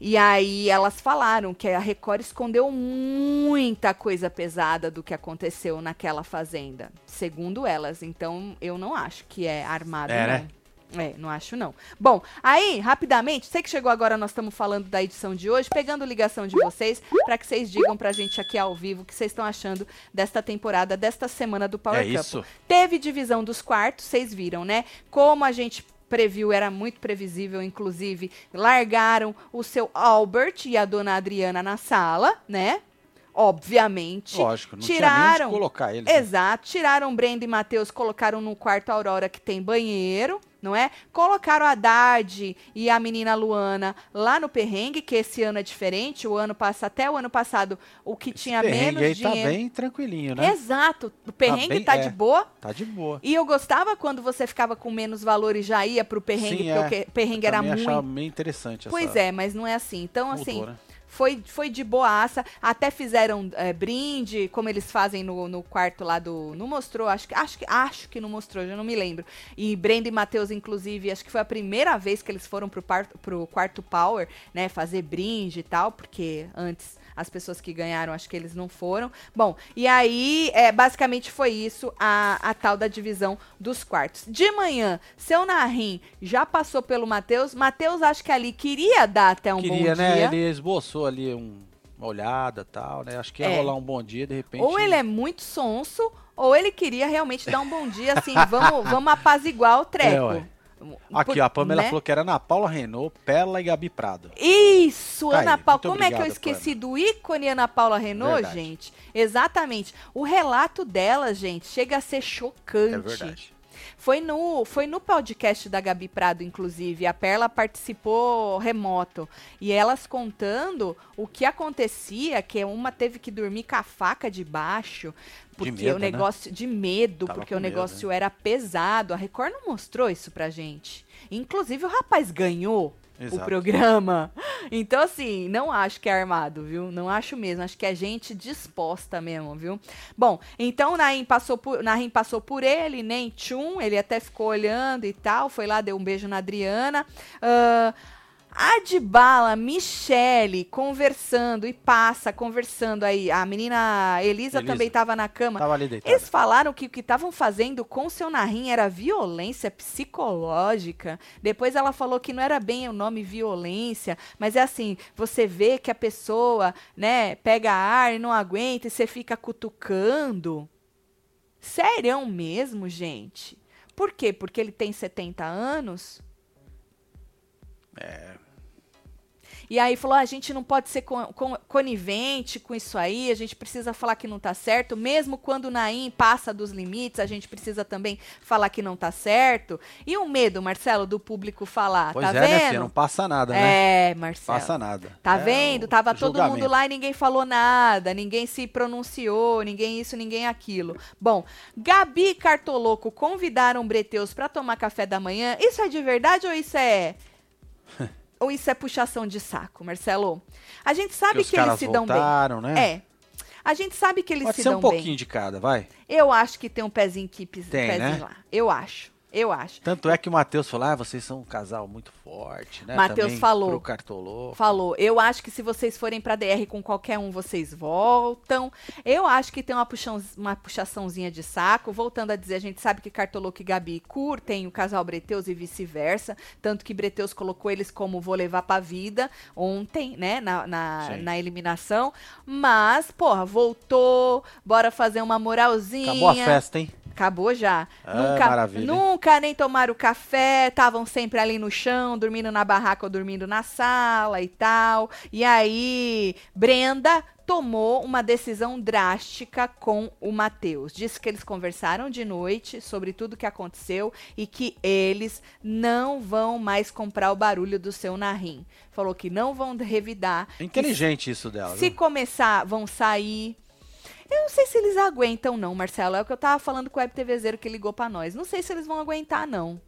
E aí elas falaram que a Record escondeu muita coisa pesada do que aconteceu naquela fazenda, segundo elas. Então eu não acho que é armado, É, não. né? É, não acho não. Bom, aí, rapidamente, sei que chegou agora, nós estamos falando da edição de hoje, pegando ligação de vocês, para que vocês digam pra gente aqui ao vivo o que vocês estão achando desta temporada, desta semana do Power É Couple. isso. Teve divisão dos quartos, vocês viram, né? Como a gente previu, era muito previsível, inclusive, largaram o seu Albert e a dona Adriana na sala, né? Obviamente. Lógico, não tiraram. onde colocar eles. né? Exato. Tiraram Brenda e Matheus, colocaram no quarto Aurora que tem banheiro, não é? Colocaram a Dade e a menina Luana lá no perrengue, que esse ano é diferente. O ano passa até o ano passado, o que Esse tinha menos aí dinheiro. tá bem tranquilinho, né? Exato. O perrengue bem- tá é. de boa. Tá de boa. E eu gostava quando você ficava com menos valor e já ia pro perrengue, Sim, porque é. o perrengue Eu era muito. achava meio interessante Pois essa é, mas não é assim. Então, assim, né? Foi, foi de boaça. Até fizeram é, brinde, como eles fazem no, no quarto lá do. Não mostrou, acho que, acho que acho que não mostrou, já não me lembro. E Brenda e Matheus, inclusive, acho que foi a primeira vez que eles foram pro, par, pro quarto Power, né? Fazer brinde e tal, porque antes as pessoas que ganharam, acho que eles não foram. Bom, e aí, é, basicamente foi isso, a, a tal da divisão dos quartos. De manhã, seu Narim já passou pelo Matheus. Matheus, acho que ali queria dar até um Queria, bom né? dia. Ele esboçou ali um- uma olhada e tal, né? Acho que ia É. rolar um bom dia, de repente. Ou ele é muito sonso, ou ele queria realmente dar um bom dia, assim, vamos, vamos apaziguar o treco. É. Aqui, ó, a Pamela né? falou que era Ana Paula Renault, Pela e Gabi Prado. Isso, Tá Ana Paula. Como é que eu obrigado, esqueci do ícone Ana Paula Renault, Verdade. gente? Exatamente. O relato dela, gente, chega a ser chocante. É verdade. Foi no, foi no podcast da Gabi Prado, inclusive. A Perla participou remoto. E elas contando o que acontecia, que uma teve que dormir com a faca debaixo. Porque medo, o né? negócio. De medo, Tava porque o medo, né? negócio era pesado. A Record não mostrou isso pra gente. Inclusive, o rapaz ganhou o Exato. programa. Então, assim, não acho que é armado, viu? Não acho mesmo. Acho que é gente disposta mesmo, viu? Bom, então o Naim passou por, Naim passou por ele, nem tchum, ele até ficou olhando e tal. Foi lá, deu um beijo na Adriana. Ah, Adbala, Michele conversando e passa conversando aí. A menina Elisa, Elisa. também tava na cama. Tava ali deitada. Eles falaram que o que estavam fazendo com o seu Narim era violência psicológica. Depois ela falou que não era bem o nome violência, mas é assim, você vê que a pessoa, né, pega ar e não aguenta e você fica cutucando. Sério mesmo, gente? Por quê? Porque ele tem 70 anos? É. E aí falou: ah, a gente não pode ser con- con- conivente com isso aí, a gente precisa falar que não tá certo, mesmo quando o Naim passa dos limites, a gente precisa também falar que não tá certo. E o medo, Marcelo, do público falar, Pois tá é, né, filha? vendo? Não passa nada, né? É, Marcelo. Passa nada. Tá É vendo? Tava todo mundo lá e ninguém falou nada, ninguém se pronunciou, ninguém isso, ninguém aquilo. Bom, Gabi e Cartoloco convidaram Breteus pra tomar café da manhã. Isso é de verdade ou isso é. ou isso é puxação de saco, Marcelo? A gente sabe que, eles se dão voltaram, bem. né? É. A gente sabe que eles Pode se ser dão um pouquinho bem. de cada, vai. Eu acho que tem um pezinho que pis- Tem, pezinho né? lá. Eu acho. Eu acho. Tanto é que o Matheus falou, ah, vocês são um casal muito forte, né? Matheus falou. Pro Cartolô. Falou, eu acho que se vocês forem pra DR com qualquer um, vocês voltam. Eu acho que tem uma, puxão, uma puxaçãozinha de saco. Voltando a dizer, a gente sabe que Cartoloco e Gabi curtem o casal Breteus e vice-versa. Tanto que Breteus colocou eles como vou levar pra vida ontem, né? Na, na, na eliminação. Mas, porra, voltou. Bora fazer uma moralzinha. Acabou a festa, hein? Acabou já. Ah, nunca, maravilha, nunca nem tomaram café, estavam sempre ali no chão, dormindo na barraca ou dormindo na sala e tal. E aí, Brenda tomou uma decisão drástica com o Matheus. Disse que eles conversaram de noite sobre tudo que aconteceu e que eles não vão mais comprar o barulho do seu narim. Falou que não vão revidar. Inteligente isso dela. Se começar, vão sair. Eu não sei se eles aguentam, não, Marcelo. É o que eu tava falando com o Web TVZero que ligou pra nós. Não sei se eles vão aguentar, não.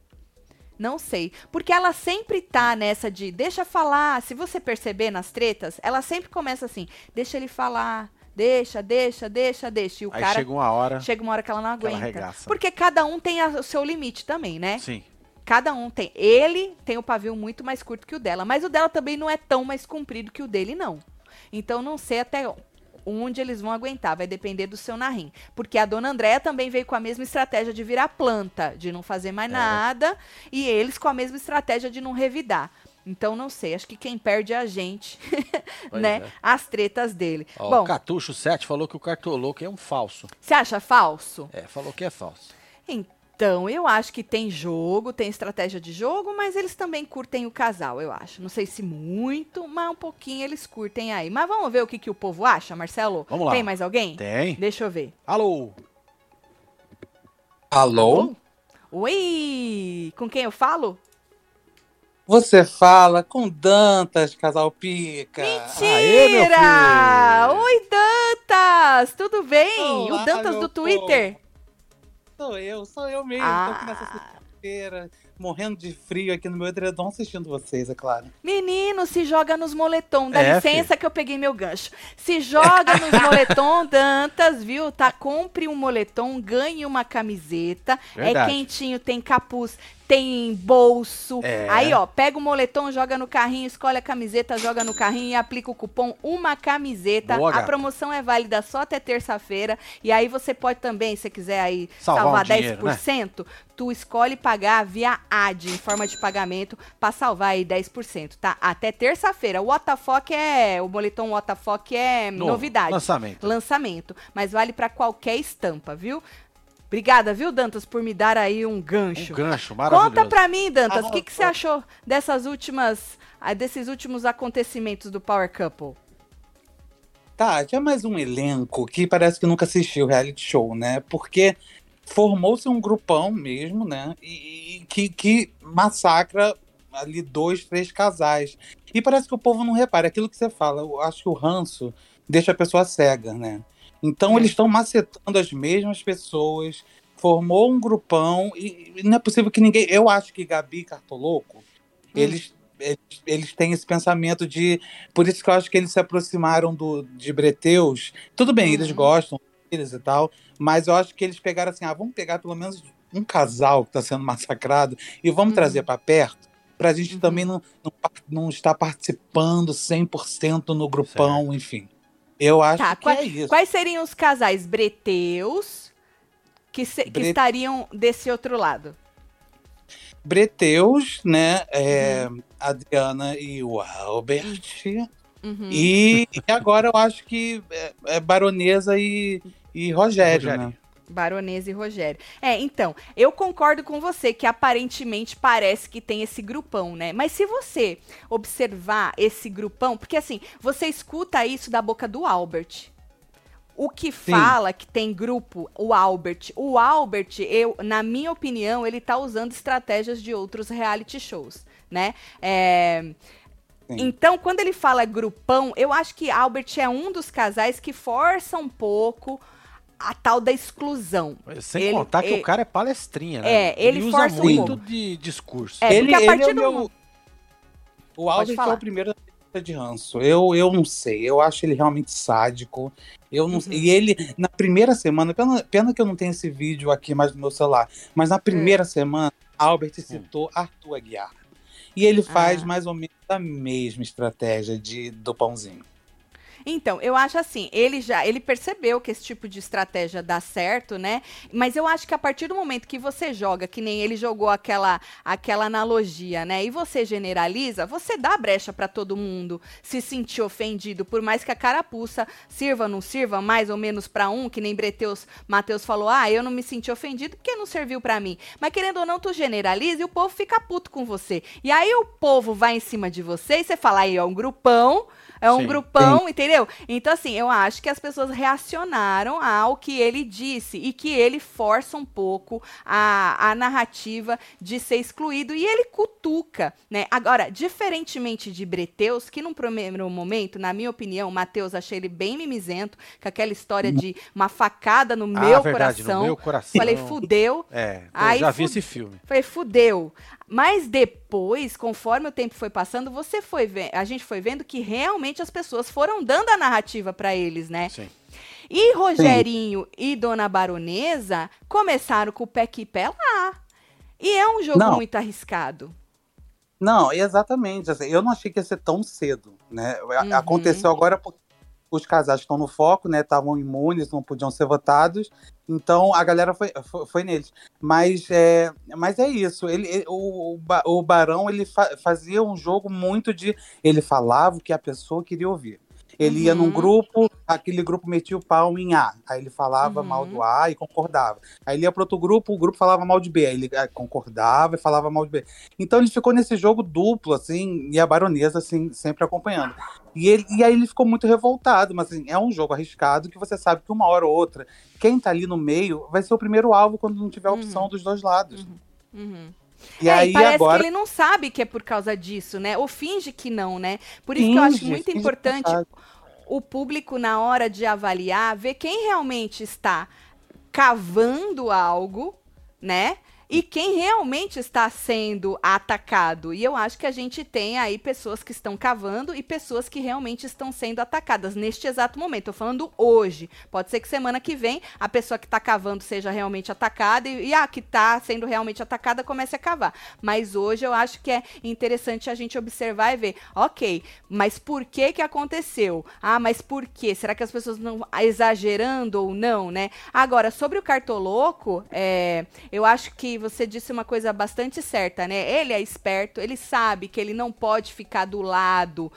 Não sei. Porque ela sempre tá nessa de deixa falar. Se você perceber nas tretas, ela sempre começa assim: deixa ele falar. Deixa, deixa, deixa, deixa. E o Aí cara chega uma hora. chega uma hora que ela não ela aguenta. arregaça. Porque cada um tem a- o seu limite também, né? Sim. Cada um tem. Ele tem o pavio muito mais curto que o dela, mas o dela também não é tão mais comprido que o dele, não. Então não sei até onde eles vão aguentar, vai depender do seu narim. Porque a dona Andréia também veio com a mesma estratégia de virar planta, de não fazer mais É. nada, e eles com a mesma estratégia de não revidar. Então não sei, acho que quem perde é a gente, né? é. As tretas dele. Ó, Bom, o Catucho 7 falou que o Cartoloco é um falso. você acha falso? É, falou que é falso. Então, eu acho que tem jogo, tem estratégia de jogo, mas eles também curtem o casal, eu acho. Não sei se muito, mas um pouquinho eles curtem aí. Mas vamos ver o que, que o povo acha, Marcelo? Vamos lá. Tem mais alguém? Tem. Deixa eu ver. Alô? Alô? Oi! Com quem eu falo? Você fala com Dantas, casal pica. Aê, meu Mentira! filho! Oi, Dantas! Tudo bem? Olá, o Dantas do Twitter? Sou eu, sou eu mesmo. Ah. Tô aqui nessa sexta-feira, morrendo de frio aqui no meu edredom assistindo vocês, é claro. Menino, se joga nos moletom. Dá É, licença que eu peguei meu gancho. Se joga nos moletom, Dantas, viu? Tá? Compre um moletom, ganhe uma camiseta. É Verdade. quentinho, tem capuz, tem bolso. É. Aí, ó, pega o moletom, joga no carrinho, escolhe a camiseta, joga no carrinho e aplica o cupom Uma Camiseta. Boa, a gata. promoção é válida só até terça-feira. E aí você pode também, se quiser aí Salvar salvar, um dinheiro, 10%, tu escolhe pagar via AD, em forma de pagamento, pra salvar aí 10%, tá? Até terça-feira. O WTF é, o moletom WTF é Novo, novidade. Lançamento. Lançamento. Mas vale pra qualquer estampa, viu? Obrigada, viu, Dantas, por me dar aí um gancho. Um gancho maravilhoso. Conta pra mim, Dantas, o que, que você achou dessas últimas, ah, desses últimos acontecimentos do Power Couple? Tá, que é mais um elenco que parece que nunca assistiu reality show, né? Porque formou-se um grupão mesmo, né? E, e que, que massacra ali dois, três casais. E parece que o povo não repara. Aquilo que você fala, eu acho que o ranço deixa a pessoa cega, né? Então É. eles estão macetando as mesmas pessoas, formou um grupão e, e não é possível que ninguém. Eu acho que Gabi e Cartoloco, eles, eles, eles têm esse pensamento de. Por isso que eu acho que eles se aproximaram do, de Breteus. Tudo bem, eles Uhum. gostam deles e tal, mas eu acho que eles pegaram assim: ah, vamos pegar pelo menos um casal que está sendo massacrado e vamos Uhum. trazer para perto. Pra gente Uhum. também não, não, não estar participando 100% no grupão, enfim. Eu acho Tá, que qua- é isso. Quais seriam os casais breteus que, se- que Bre- estariam desse outro lado? Breteus, né? é, Uhum. Adriana e o Albert. Uhum. E, e agora eu acho que é, é Baronesa e, e Rogério, Rogério. né? Baronesa e Rogério. É, então, eu concordo com você que aparentemente parece que tem esse grupão, né? Mas se você observar esse grupão, porque assim, você escuta isso da boca do Albert. O que Sim. fala que tem grupo, o Albert. O Albert, eu, na minha opinião, ele tá usando estratégias de outros reality shows, né? É, Sim. então, quando ele fala grupão, eu acho que Albert é um dos casais que força um pouco a tal da exclusão. Sem Ele- contar que ele- o cara é palestrinha, né? É, ele usa força um muito pouco. de discurso. É, ele, porque a ele partir é o do meu- O Albert é falar. o primeiro da lista de ranço. Eu, eu não sei. Eu acho ele realmente sádico. Eu não Uhum. E ele, na primeira semana, pena, pena que eu não tenho esse vídeo aqui mais no meu celular, mas na primeira É. semana, Albert citou Arthur Aguiar. E ele faz Ah. mais ou menos a mesma estratégia de, do pãozinho. Então, eu acho assim, ele já, ele percebeu que esse tipo de estratégia dá certo, né? Mas eu acho que a partir do momento que você joga, que nem ele jogou aquela aquela analogia, né? E você generaliza, você dá brecha pra todo mundo se sentir ofendido, por mais que a carapuça sirva ou não sirva, mais ou menos pra um, que nem Breteus, Matheus falou: "Ah, eu não me senti ofendido porque não serviu pra mim". Mas querendo ou não, tu generaliza e o povo fica puto com você. E aí o povo vai em cima de você e você fala: "Aí, é um grupão é um Sim. grupão, entendeu? Então, assim, eu acho que as pessoas reacionaram ao que ele disse e que ele força um pouco a, a narrativa de ser excluído e ele cutuca, né? Agora, diferentemente de Breteus, que num primeiro momento, na minha opinião, Matheus, achei ele bem mimizento, com aquela história de uma facada no meu ah, verdade, coração. no meu coração. Falei, fudeu. É, eu Aí já vi esse filme. Falei, fudeu. Mas depois, conforme o tempo foi passando, você foi a gente foi vendo que realmente as pessoas foram dando a narrativa pra eles, né? Sim. E Rogerinho e Dona Baronesa começaram com o pé aqui e pé lá. E é um jogo Não. muito arriscado. Não, exatamente. assim, eu não achei que ia ser tão cedo, né? Uhum. Aconteceu agora porque os casais estão no foco, né? Estavam imunes, não podiam ser votados. Então a galera foi, foi, foi neles. Mas é, mas é isso. Ele, o, o Barão ele fa- fazia um jogo muito de. Ele falava o que a pessoa queria ouvir. Ele ia num Uhum. grupo, aquele grupo metia o pau em A. Aí ele falava Uhum. mal do A e concordava. Aí ele ia para outro grupo, o grupo falava mal de B. Aí ele ah, concordava e falava mal de B. Então ele ficou nesse jogo duplo, assim, e a baronesa, assim, sempre acompanhando. E, ele, e aí ele ficou muito revoltado, mas assim, é um jogo arriscado que você sabe que uma hora ou outra, quem tá ali no meio vai ser o primeiro alvo quando não tiver opção Uhum. dos dois lados. Uhum. E É, aí parece agora. que ele não sabe que é por causa disso, né? Ou finge que não, né? Por isso que eu acho finge, muito finge importante o público, na hora de avaliar, ver quem realmente está cavando algo, né? E quem realmente está sendo atacado. E eu acho que a gente tem aí pessoas que estão cavando e pessoas que realmente estão sendo atacadas neste exato momento. Tô falando hoje. Pode ser que semana que vem a pessoa que está cavando seja realmente atacada e, e a que está sendo realmente atacada comece a cavar. Mas hoje eu acho que é interessante a gente observar e ver, ok, mas por que que aconteceu? Ah, mas por quê? Será que as pessoas não exagerando ou não, né? Agora, sobre o cartoloco, é, eu acho que você disse uma coisa bastante certa, né? Ele é esperto, ele sabe que ele não pode ficar do lado,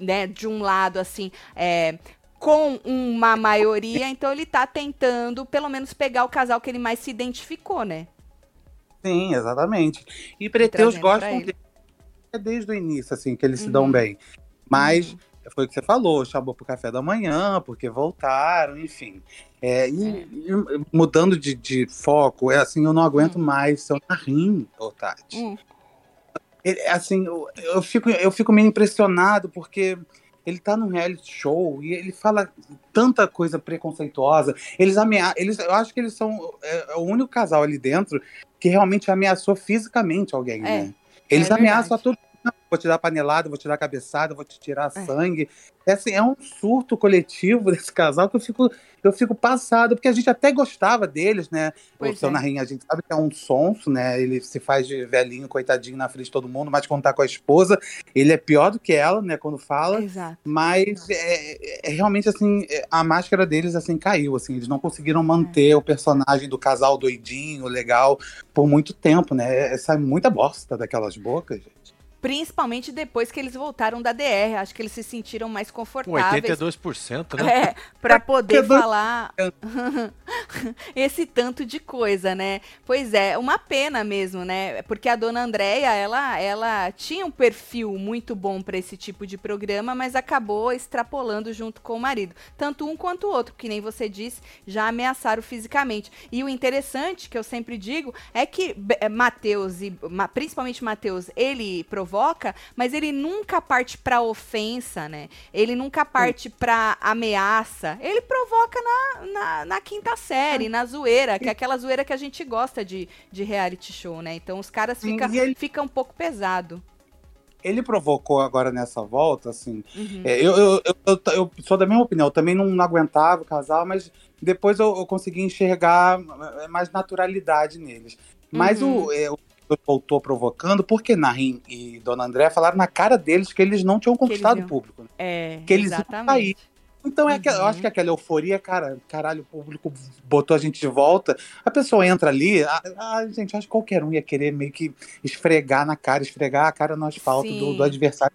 né, de um lado assim, é, com uma maioria, então ele tá tentando, pelo menos, pegar o casal que ele mais se identificou, né? Sim, exatamente. E Preteus gostam ele. dele é desde o início, assim, que eles se dão Uhum. bem. Mas Uhum. Foi o que você falou, chamou pro café da manhã, porque voltaram, enfim. É, e, e mudando de, de foco, é assim, eu não aguento mais seu narrim, ô Tati. Hum. Ele, assim, eu, eu fico, eu fico meio impressionado, porque ele tá num reality show e ele fala tanta coisa preconceituosa. Eles ameaçam. Eles, eu acho que eles são é, é o único casal ali dentro que realmente ameaçou fisicamente alguém, É, né? Eles é ameaçam a todo Vou te dar panelada, vou te dar cabeçada, vou te tirar É. sangue. É, assim, é um surto coletivo desse casal que eu fico, eu fico passado, porque a gente até gostava deles, né? Pois o seu é. A gente sabe que é um sonso, né? Ele se faz de velhinho, coitadinho na frente de todo mundo, mas quando tá com a esposa, ele é pior do que ela, né? Quando fala. Exato. Mas é, é realmente assim, é, a máscara deles assim caiu, assim, eles não conseguiram manter o personagem do casal doidinho, legal, por muito tempo, né? É, sai muita bosta daquelas bocas, gente. Principalmente depois que eles voltaram da DR. Acho que eles se sentiram mais Com confortáveis. 82%, né? É, pra poder falar esse tanto de coisa, né? Pois é, uma pena mesmo, né? Porque a dona Andréia, ela, ela tinha um perfil muito bom pra esse tipo de programa, mas acabou extrapolando junto com o marido. Tanto um quanto o outro, que nem você disse, já ameaçaram fisicamente. E o interessante, que eu sempre digo, é que eh, Matheus, e principalmente Matheus, ele provoca, mas ele nunca parte pra ofensa, né? Ele nunca parte pra ameaça. Ele provoca na, na, na quinta série, na zoeira, que é aquela zoeira que a gente gosta de, de reality show, né? Então os caras Sim, fica, e ele- fica um pouco pesado. Ele provocou agora nessa volta, assim. Uhum. é, eu, eu, eu, eu- sou da mesma opinião, eu também não, não aguentava o casal, mas depois eu, eu consegui enxergar é, mais naturalidade neles. Mas Uhum. o, é, o voltou provocando, porque Narim e Dona André falaram na cara deles que eles não tinham conquistado o público. né? É, que eles iam exatamente. Então é que, eu Uhum. acho que aquela euforia, cara, caralho, o público botou a gente de volta. A pessoa entra ali, a, a- gente, acho que qualquer um ia querer meio que esfregar na cara, esfregar a cara no asfalto do, do adversário.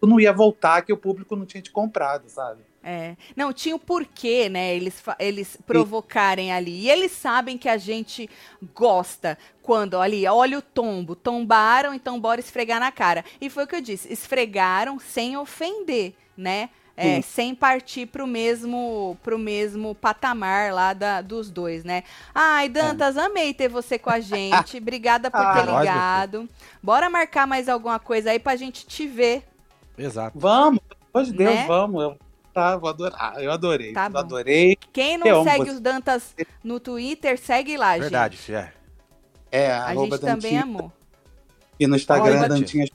Tu não ia voltar que o público não tinha te comprado, sabe? É. Não, tinha o porquê, né? Eles, eles provocarem ali. E eles sabem que a gente gosta quando, ali, olha o tombo. Tombaram, então bora esfregar na cara. E foi o que eu disse: esfregaram sem ofender, né? É, sem partir pro mesmo, pro mesmo patamar lá da, dos dois, né? Ai, Dantas, amei ter você com a gente. Obrigada por Ah, ter ligado. Bora marcar mais alguma coisa aí pra gente te ver. Exato. Vamos, pelo amor de Deus, Né? vamos. Eu, tá, vou adorar. Eu adorei. Tá adorei. Quem não Eu segue os Dantas no Twitter, segue lá, gente. Verdade, Fia. É, A arroba gente também Dantinha. amou. E no Instagram, Olha, Dantinhas.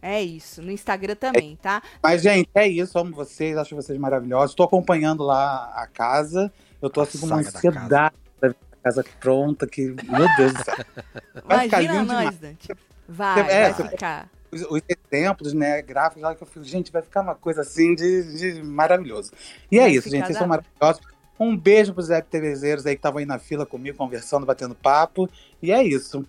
É isso. No Instagram também, tá? Mas, gente, é isso. Amo vocês, acho vocês maravilhosos. Estou acompanhando lá a casa. Eu tô assim com uma ansiedade da casa pronta, que, meu Deus do céu. Vai ficar Imagina lindo nós, demais. Dante. Vai, É, vai você- ficar. Os, os exemplos, né, gráficos, lá que eu fico, gente, vai ficar uma coisa assim de, de maravilhoso. E é Vai isso, ficar gente, vocês são maravilhosos. Um beijo pros Zé TVzeiros aí que estavam aí na fila comigo, conversando, batendo papo. E é isso.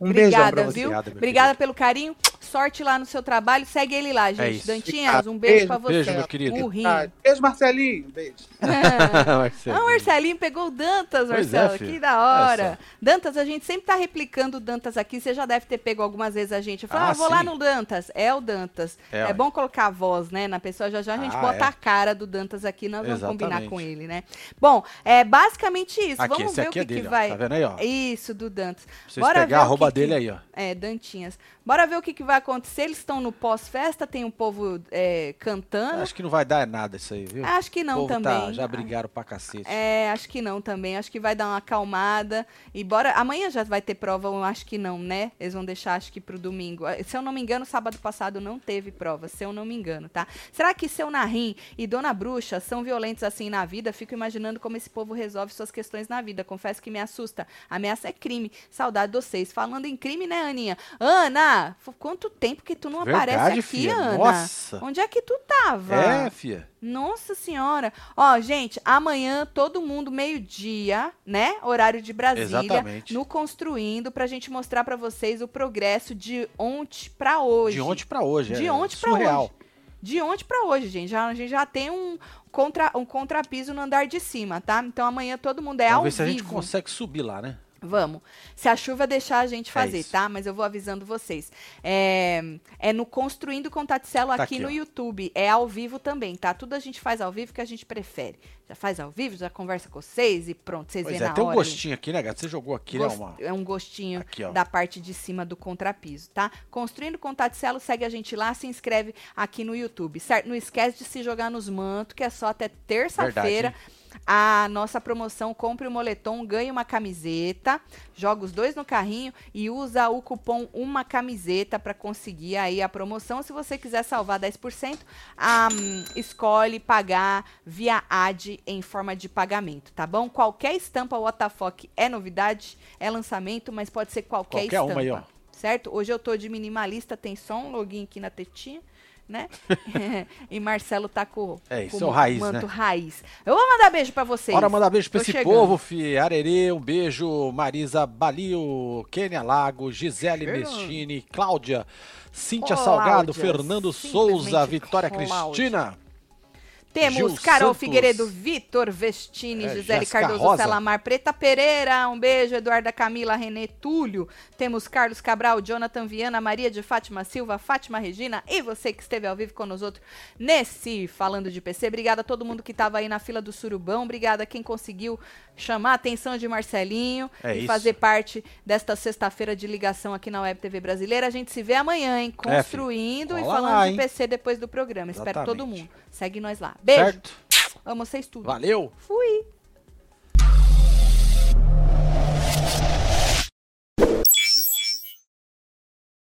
Um beijão Obrigada, pra você. viu? Obrigada pelo carinho. Sorte lá no seu trabalho. Segue ele lá, gente. isso. Dantinhas, um beijo, Beijo, pra você. beijo, meu querido. Burrinho. Ah, beijo, Marcelinho. Beijo. Marcelo. Ah, o Marcelinho pegou o Dantas, é, Marcelo. filho. que da hora. Dantas, a gente sempre tá replicando o Dantas aqui. Você já deve ter pego algumas vezes a gente. Eu falo, Ah, ah, vou lá sim. no Dantas. É o Dantas. É, É, bom colocar a voz, né, na pessoa. Já já a gente Ah, bota é. a cara do Dantas aqui. Nós vamos combinar Exatamente. com ele, né? Bom, é basicamente isso. Aqui, vamos ver aqui o é que, dele, que ó. vai. Tá vendo aí, ó? Isso, do Dantas. vocês Bora pegar ver a que- dele aí, ó. É, Dantinhas. Bora ver o que, que vai acontecer. Eles estão no pós-festa, tem um povo é, cantando. Acho que não vai dar nada isso aí, viu? Acho que o não povo também. Tá, já brigaram pra cacete. É, acho que não também. Acho que vai dar uma acalmada. E bora. Amanhã já vai ter prova, eu acho que não, né? Eles vão deixar, acho que pro domingo. Eh, Se eu não me engano, sábado passado não teve prova, se eu não me engano, tá? Será que seu Narim e Dona Bruxa são violentos assim na vida? Fico imaginando como esse povo resolve suas questões na vida. Confesso que me assusta. Ameaça é crime. Saudade de vocês. Falando em crime, né, Aninha? Ana, f- quanto tempo que tu não aparece Verdade, aqui, filha. Ana? Nossa. Onde é que tu tava? É, fia. Nossa senhora. Ó, gente, amanhã todo mundo meio-dia, né? Horário de Brasília, Exatamente. no Construindo pra gente mostrar pra vocês o progresso de ontem pra hoje. De ontem pra hoje. De é ontem pra surreal. hoje. De ontem pra hoje, gente. Já, a gente já tem um, contra, um contrapiso no andar de cima, tá? Então amanhã todo mundo é Vamos ao ver se a gente vivo. consegue subir lá, né? Vamos. Se a chuva deixar a gente fazer, isso. tá? Mas eu vou avisando vocês. É, é no Construindo com Taticelo Tá aqui, aqui, no ó. YouTube. É ao vivo também, tá? Tudo a gente faz ao vivo que a gente prefere. Já faz ao vivo, já conversa com vocês e pronto, vocês Pois veem é, na tem um hora. ali. gostinho aqui, né, gato? Você jogou aqui, né? Gost- Uma... É um gostinho Aqui, da parte de cima do contrapiso, tá? Construindo com Taticelo, segue a gente lá, se inscreve aqui no YouTube, certo? Não esquece de se jogar nos mantos, que é só até terça-feira. Verdade, A nossa promoção Compre o Moletom, ganhe uma camiseta, joga os dois no carrinho e usa o cupom Uma Camiseta para conseguir aí a promoção. Se você quiser salvar 10%, ah, hum, escolhe pagar via AD em forma de pagamento, tá bom? Qualquer estampa WTF é novidade, é lançamento, mas pode ser qualquer, Qualquer estampa. uma aí, ó. Certo? Hoje eu tô de minimalista, tem só um login aqui na tetinha. Né? e Marcelo tá com, É, isso com é o raiz, manto né? raiz. Eu vou mandar beijo pra vocês. Bora mandar beijo pra Tô esse chegando. povo, fi. Arerê, um beijo. Marisa Balio, Kênia Lago, Gisele. Mestini, Cláudia, Cíntia Cláudia, Salgado, Fernando Souza, Vitória Cláudia. Cristina. Temos Gil Carol Santos. Figueiredo, Vitor Vestini, É, Gisele Jéssica Cardoso, Rosa. Celamar, Preta Pereira, um beijo, Eduarda Camila, Renê Túlio. Temos Carlos Cabral, Jonathan Viana, Maria de Fátima Silva, Fátima Regina e você que esteve ao vivo outros nesse Falando de PC. Obrigada a todo mundo que estava aí na fila do Surubão. Obrigada a quem conseguiu chamar a atenção de Marcelinho É e isso. fazer parte desta sexta-feira de ligação aqui na Web TV Brasileira. A gente se vê amanhã, hein? É. Construindo e Cola falando lá, de? PC depois do programa. Espero todo Exatamente. mundo. Segue nós lá. Beijo. Certo? Amo vocês tudo. Valeu. Fui.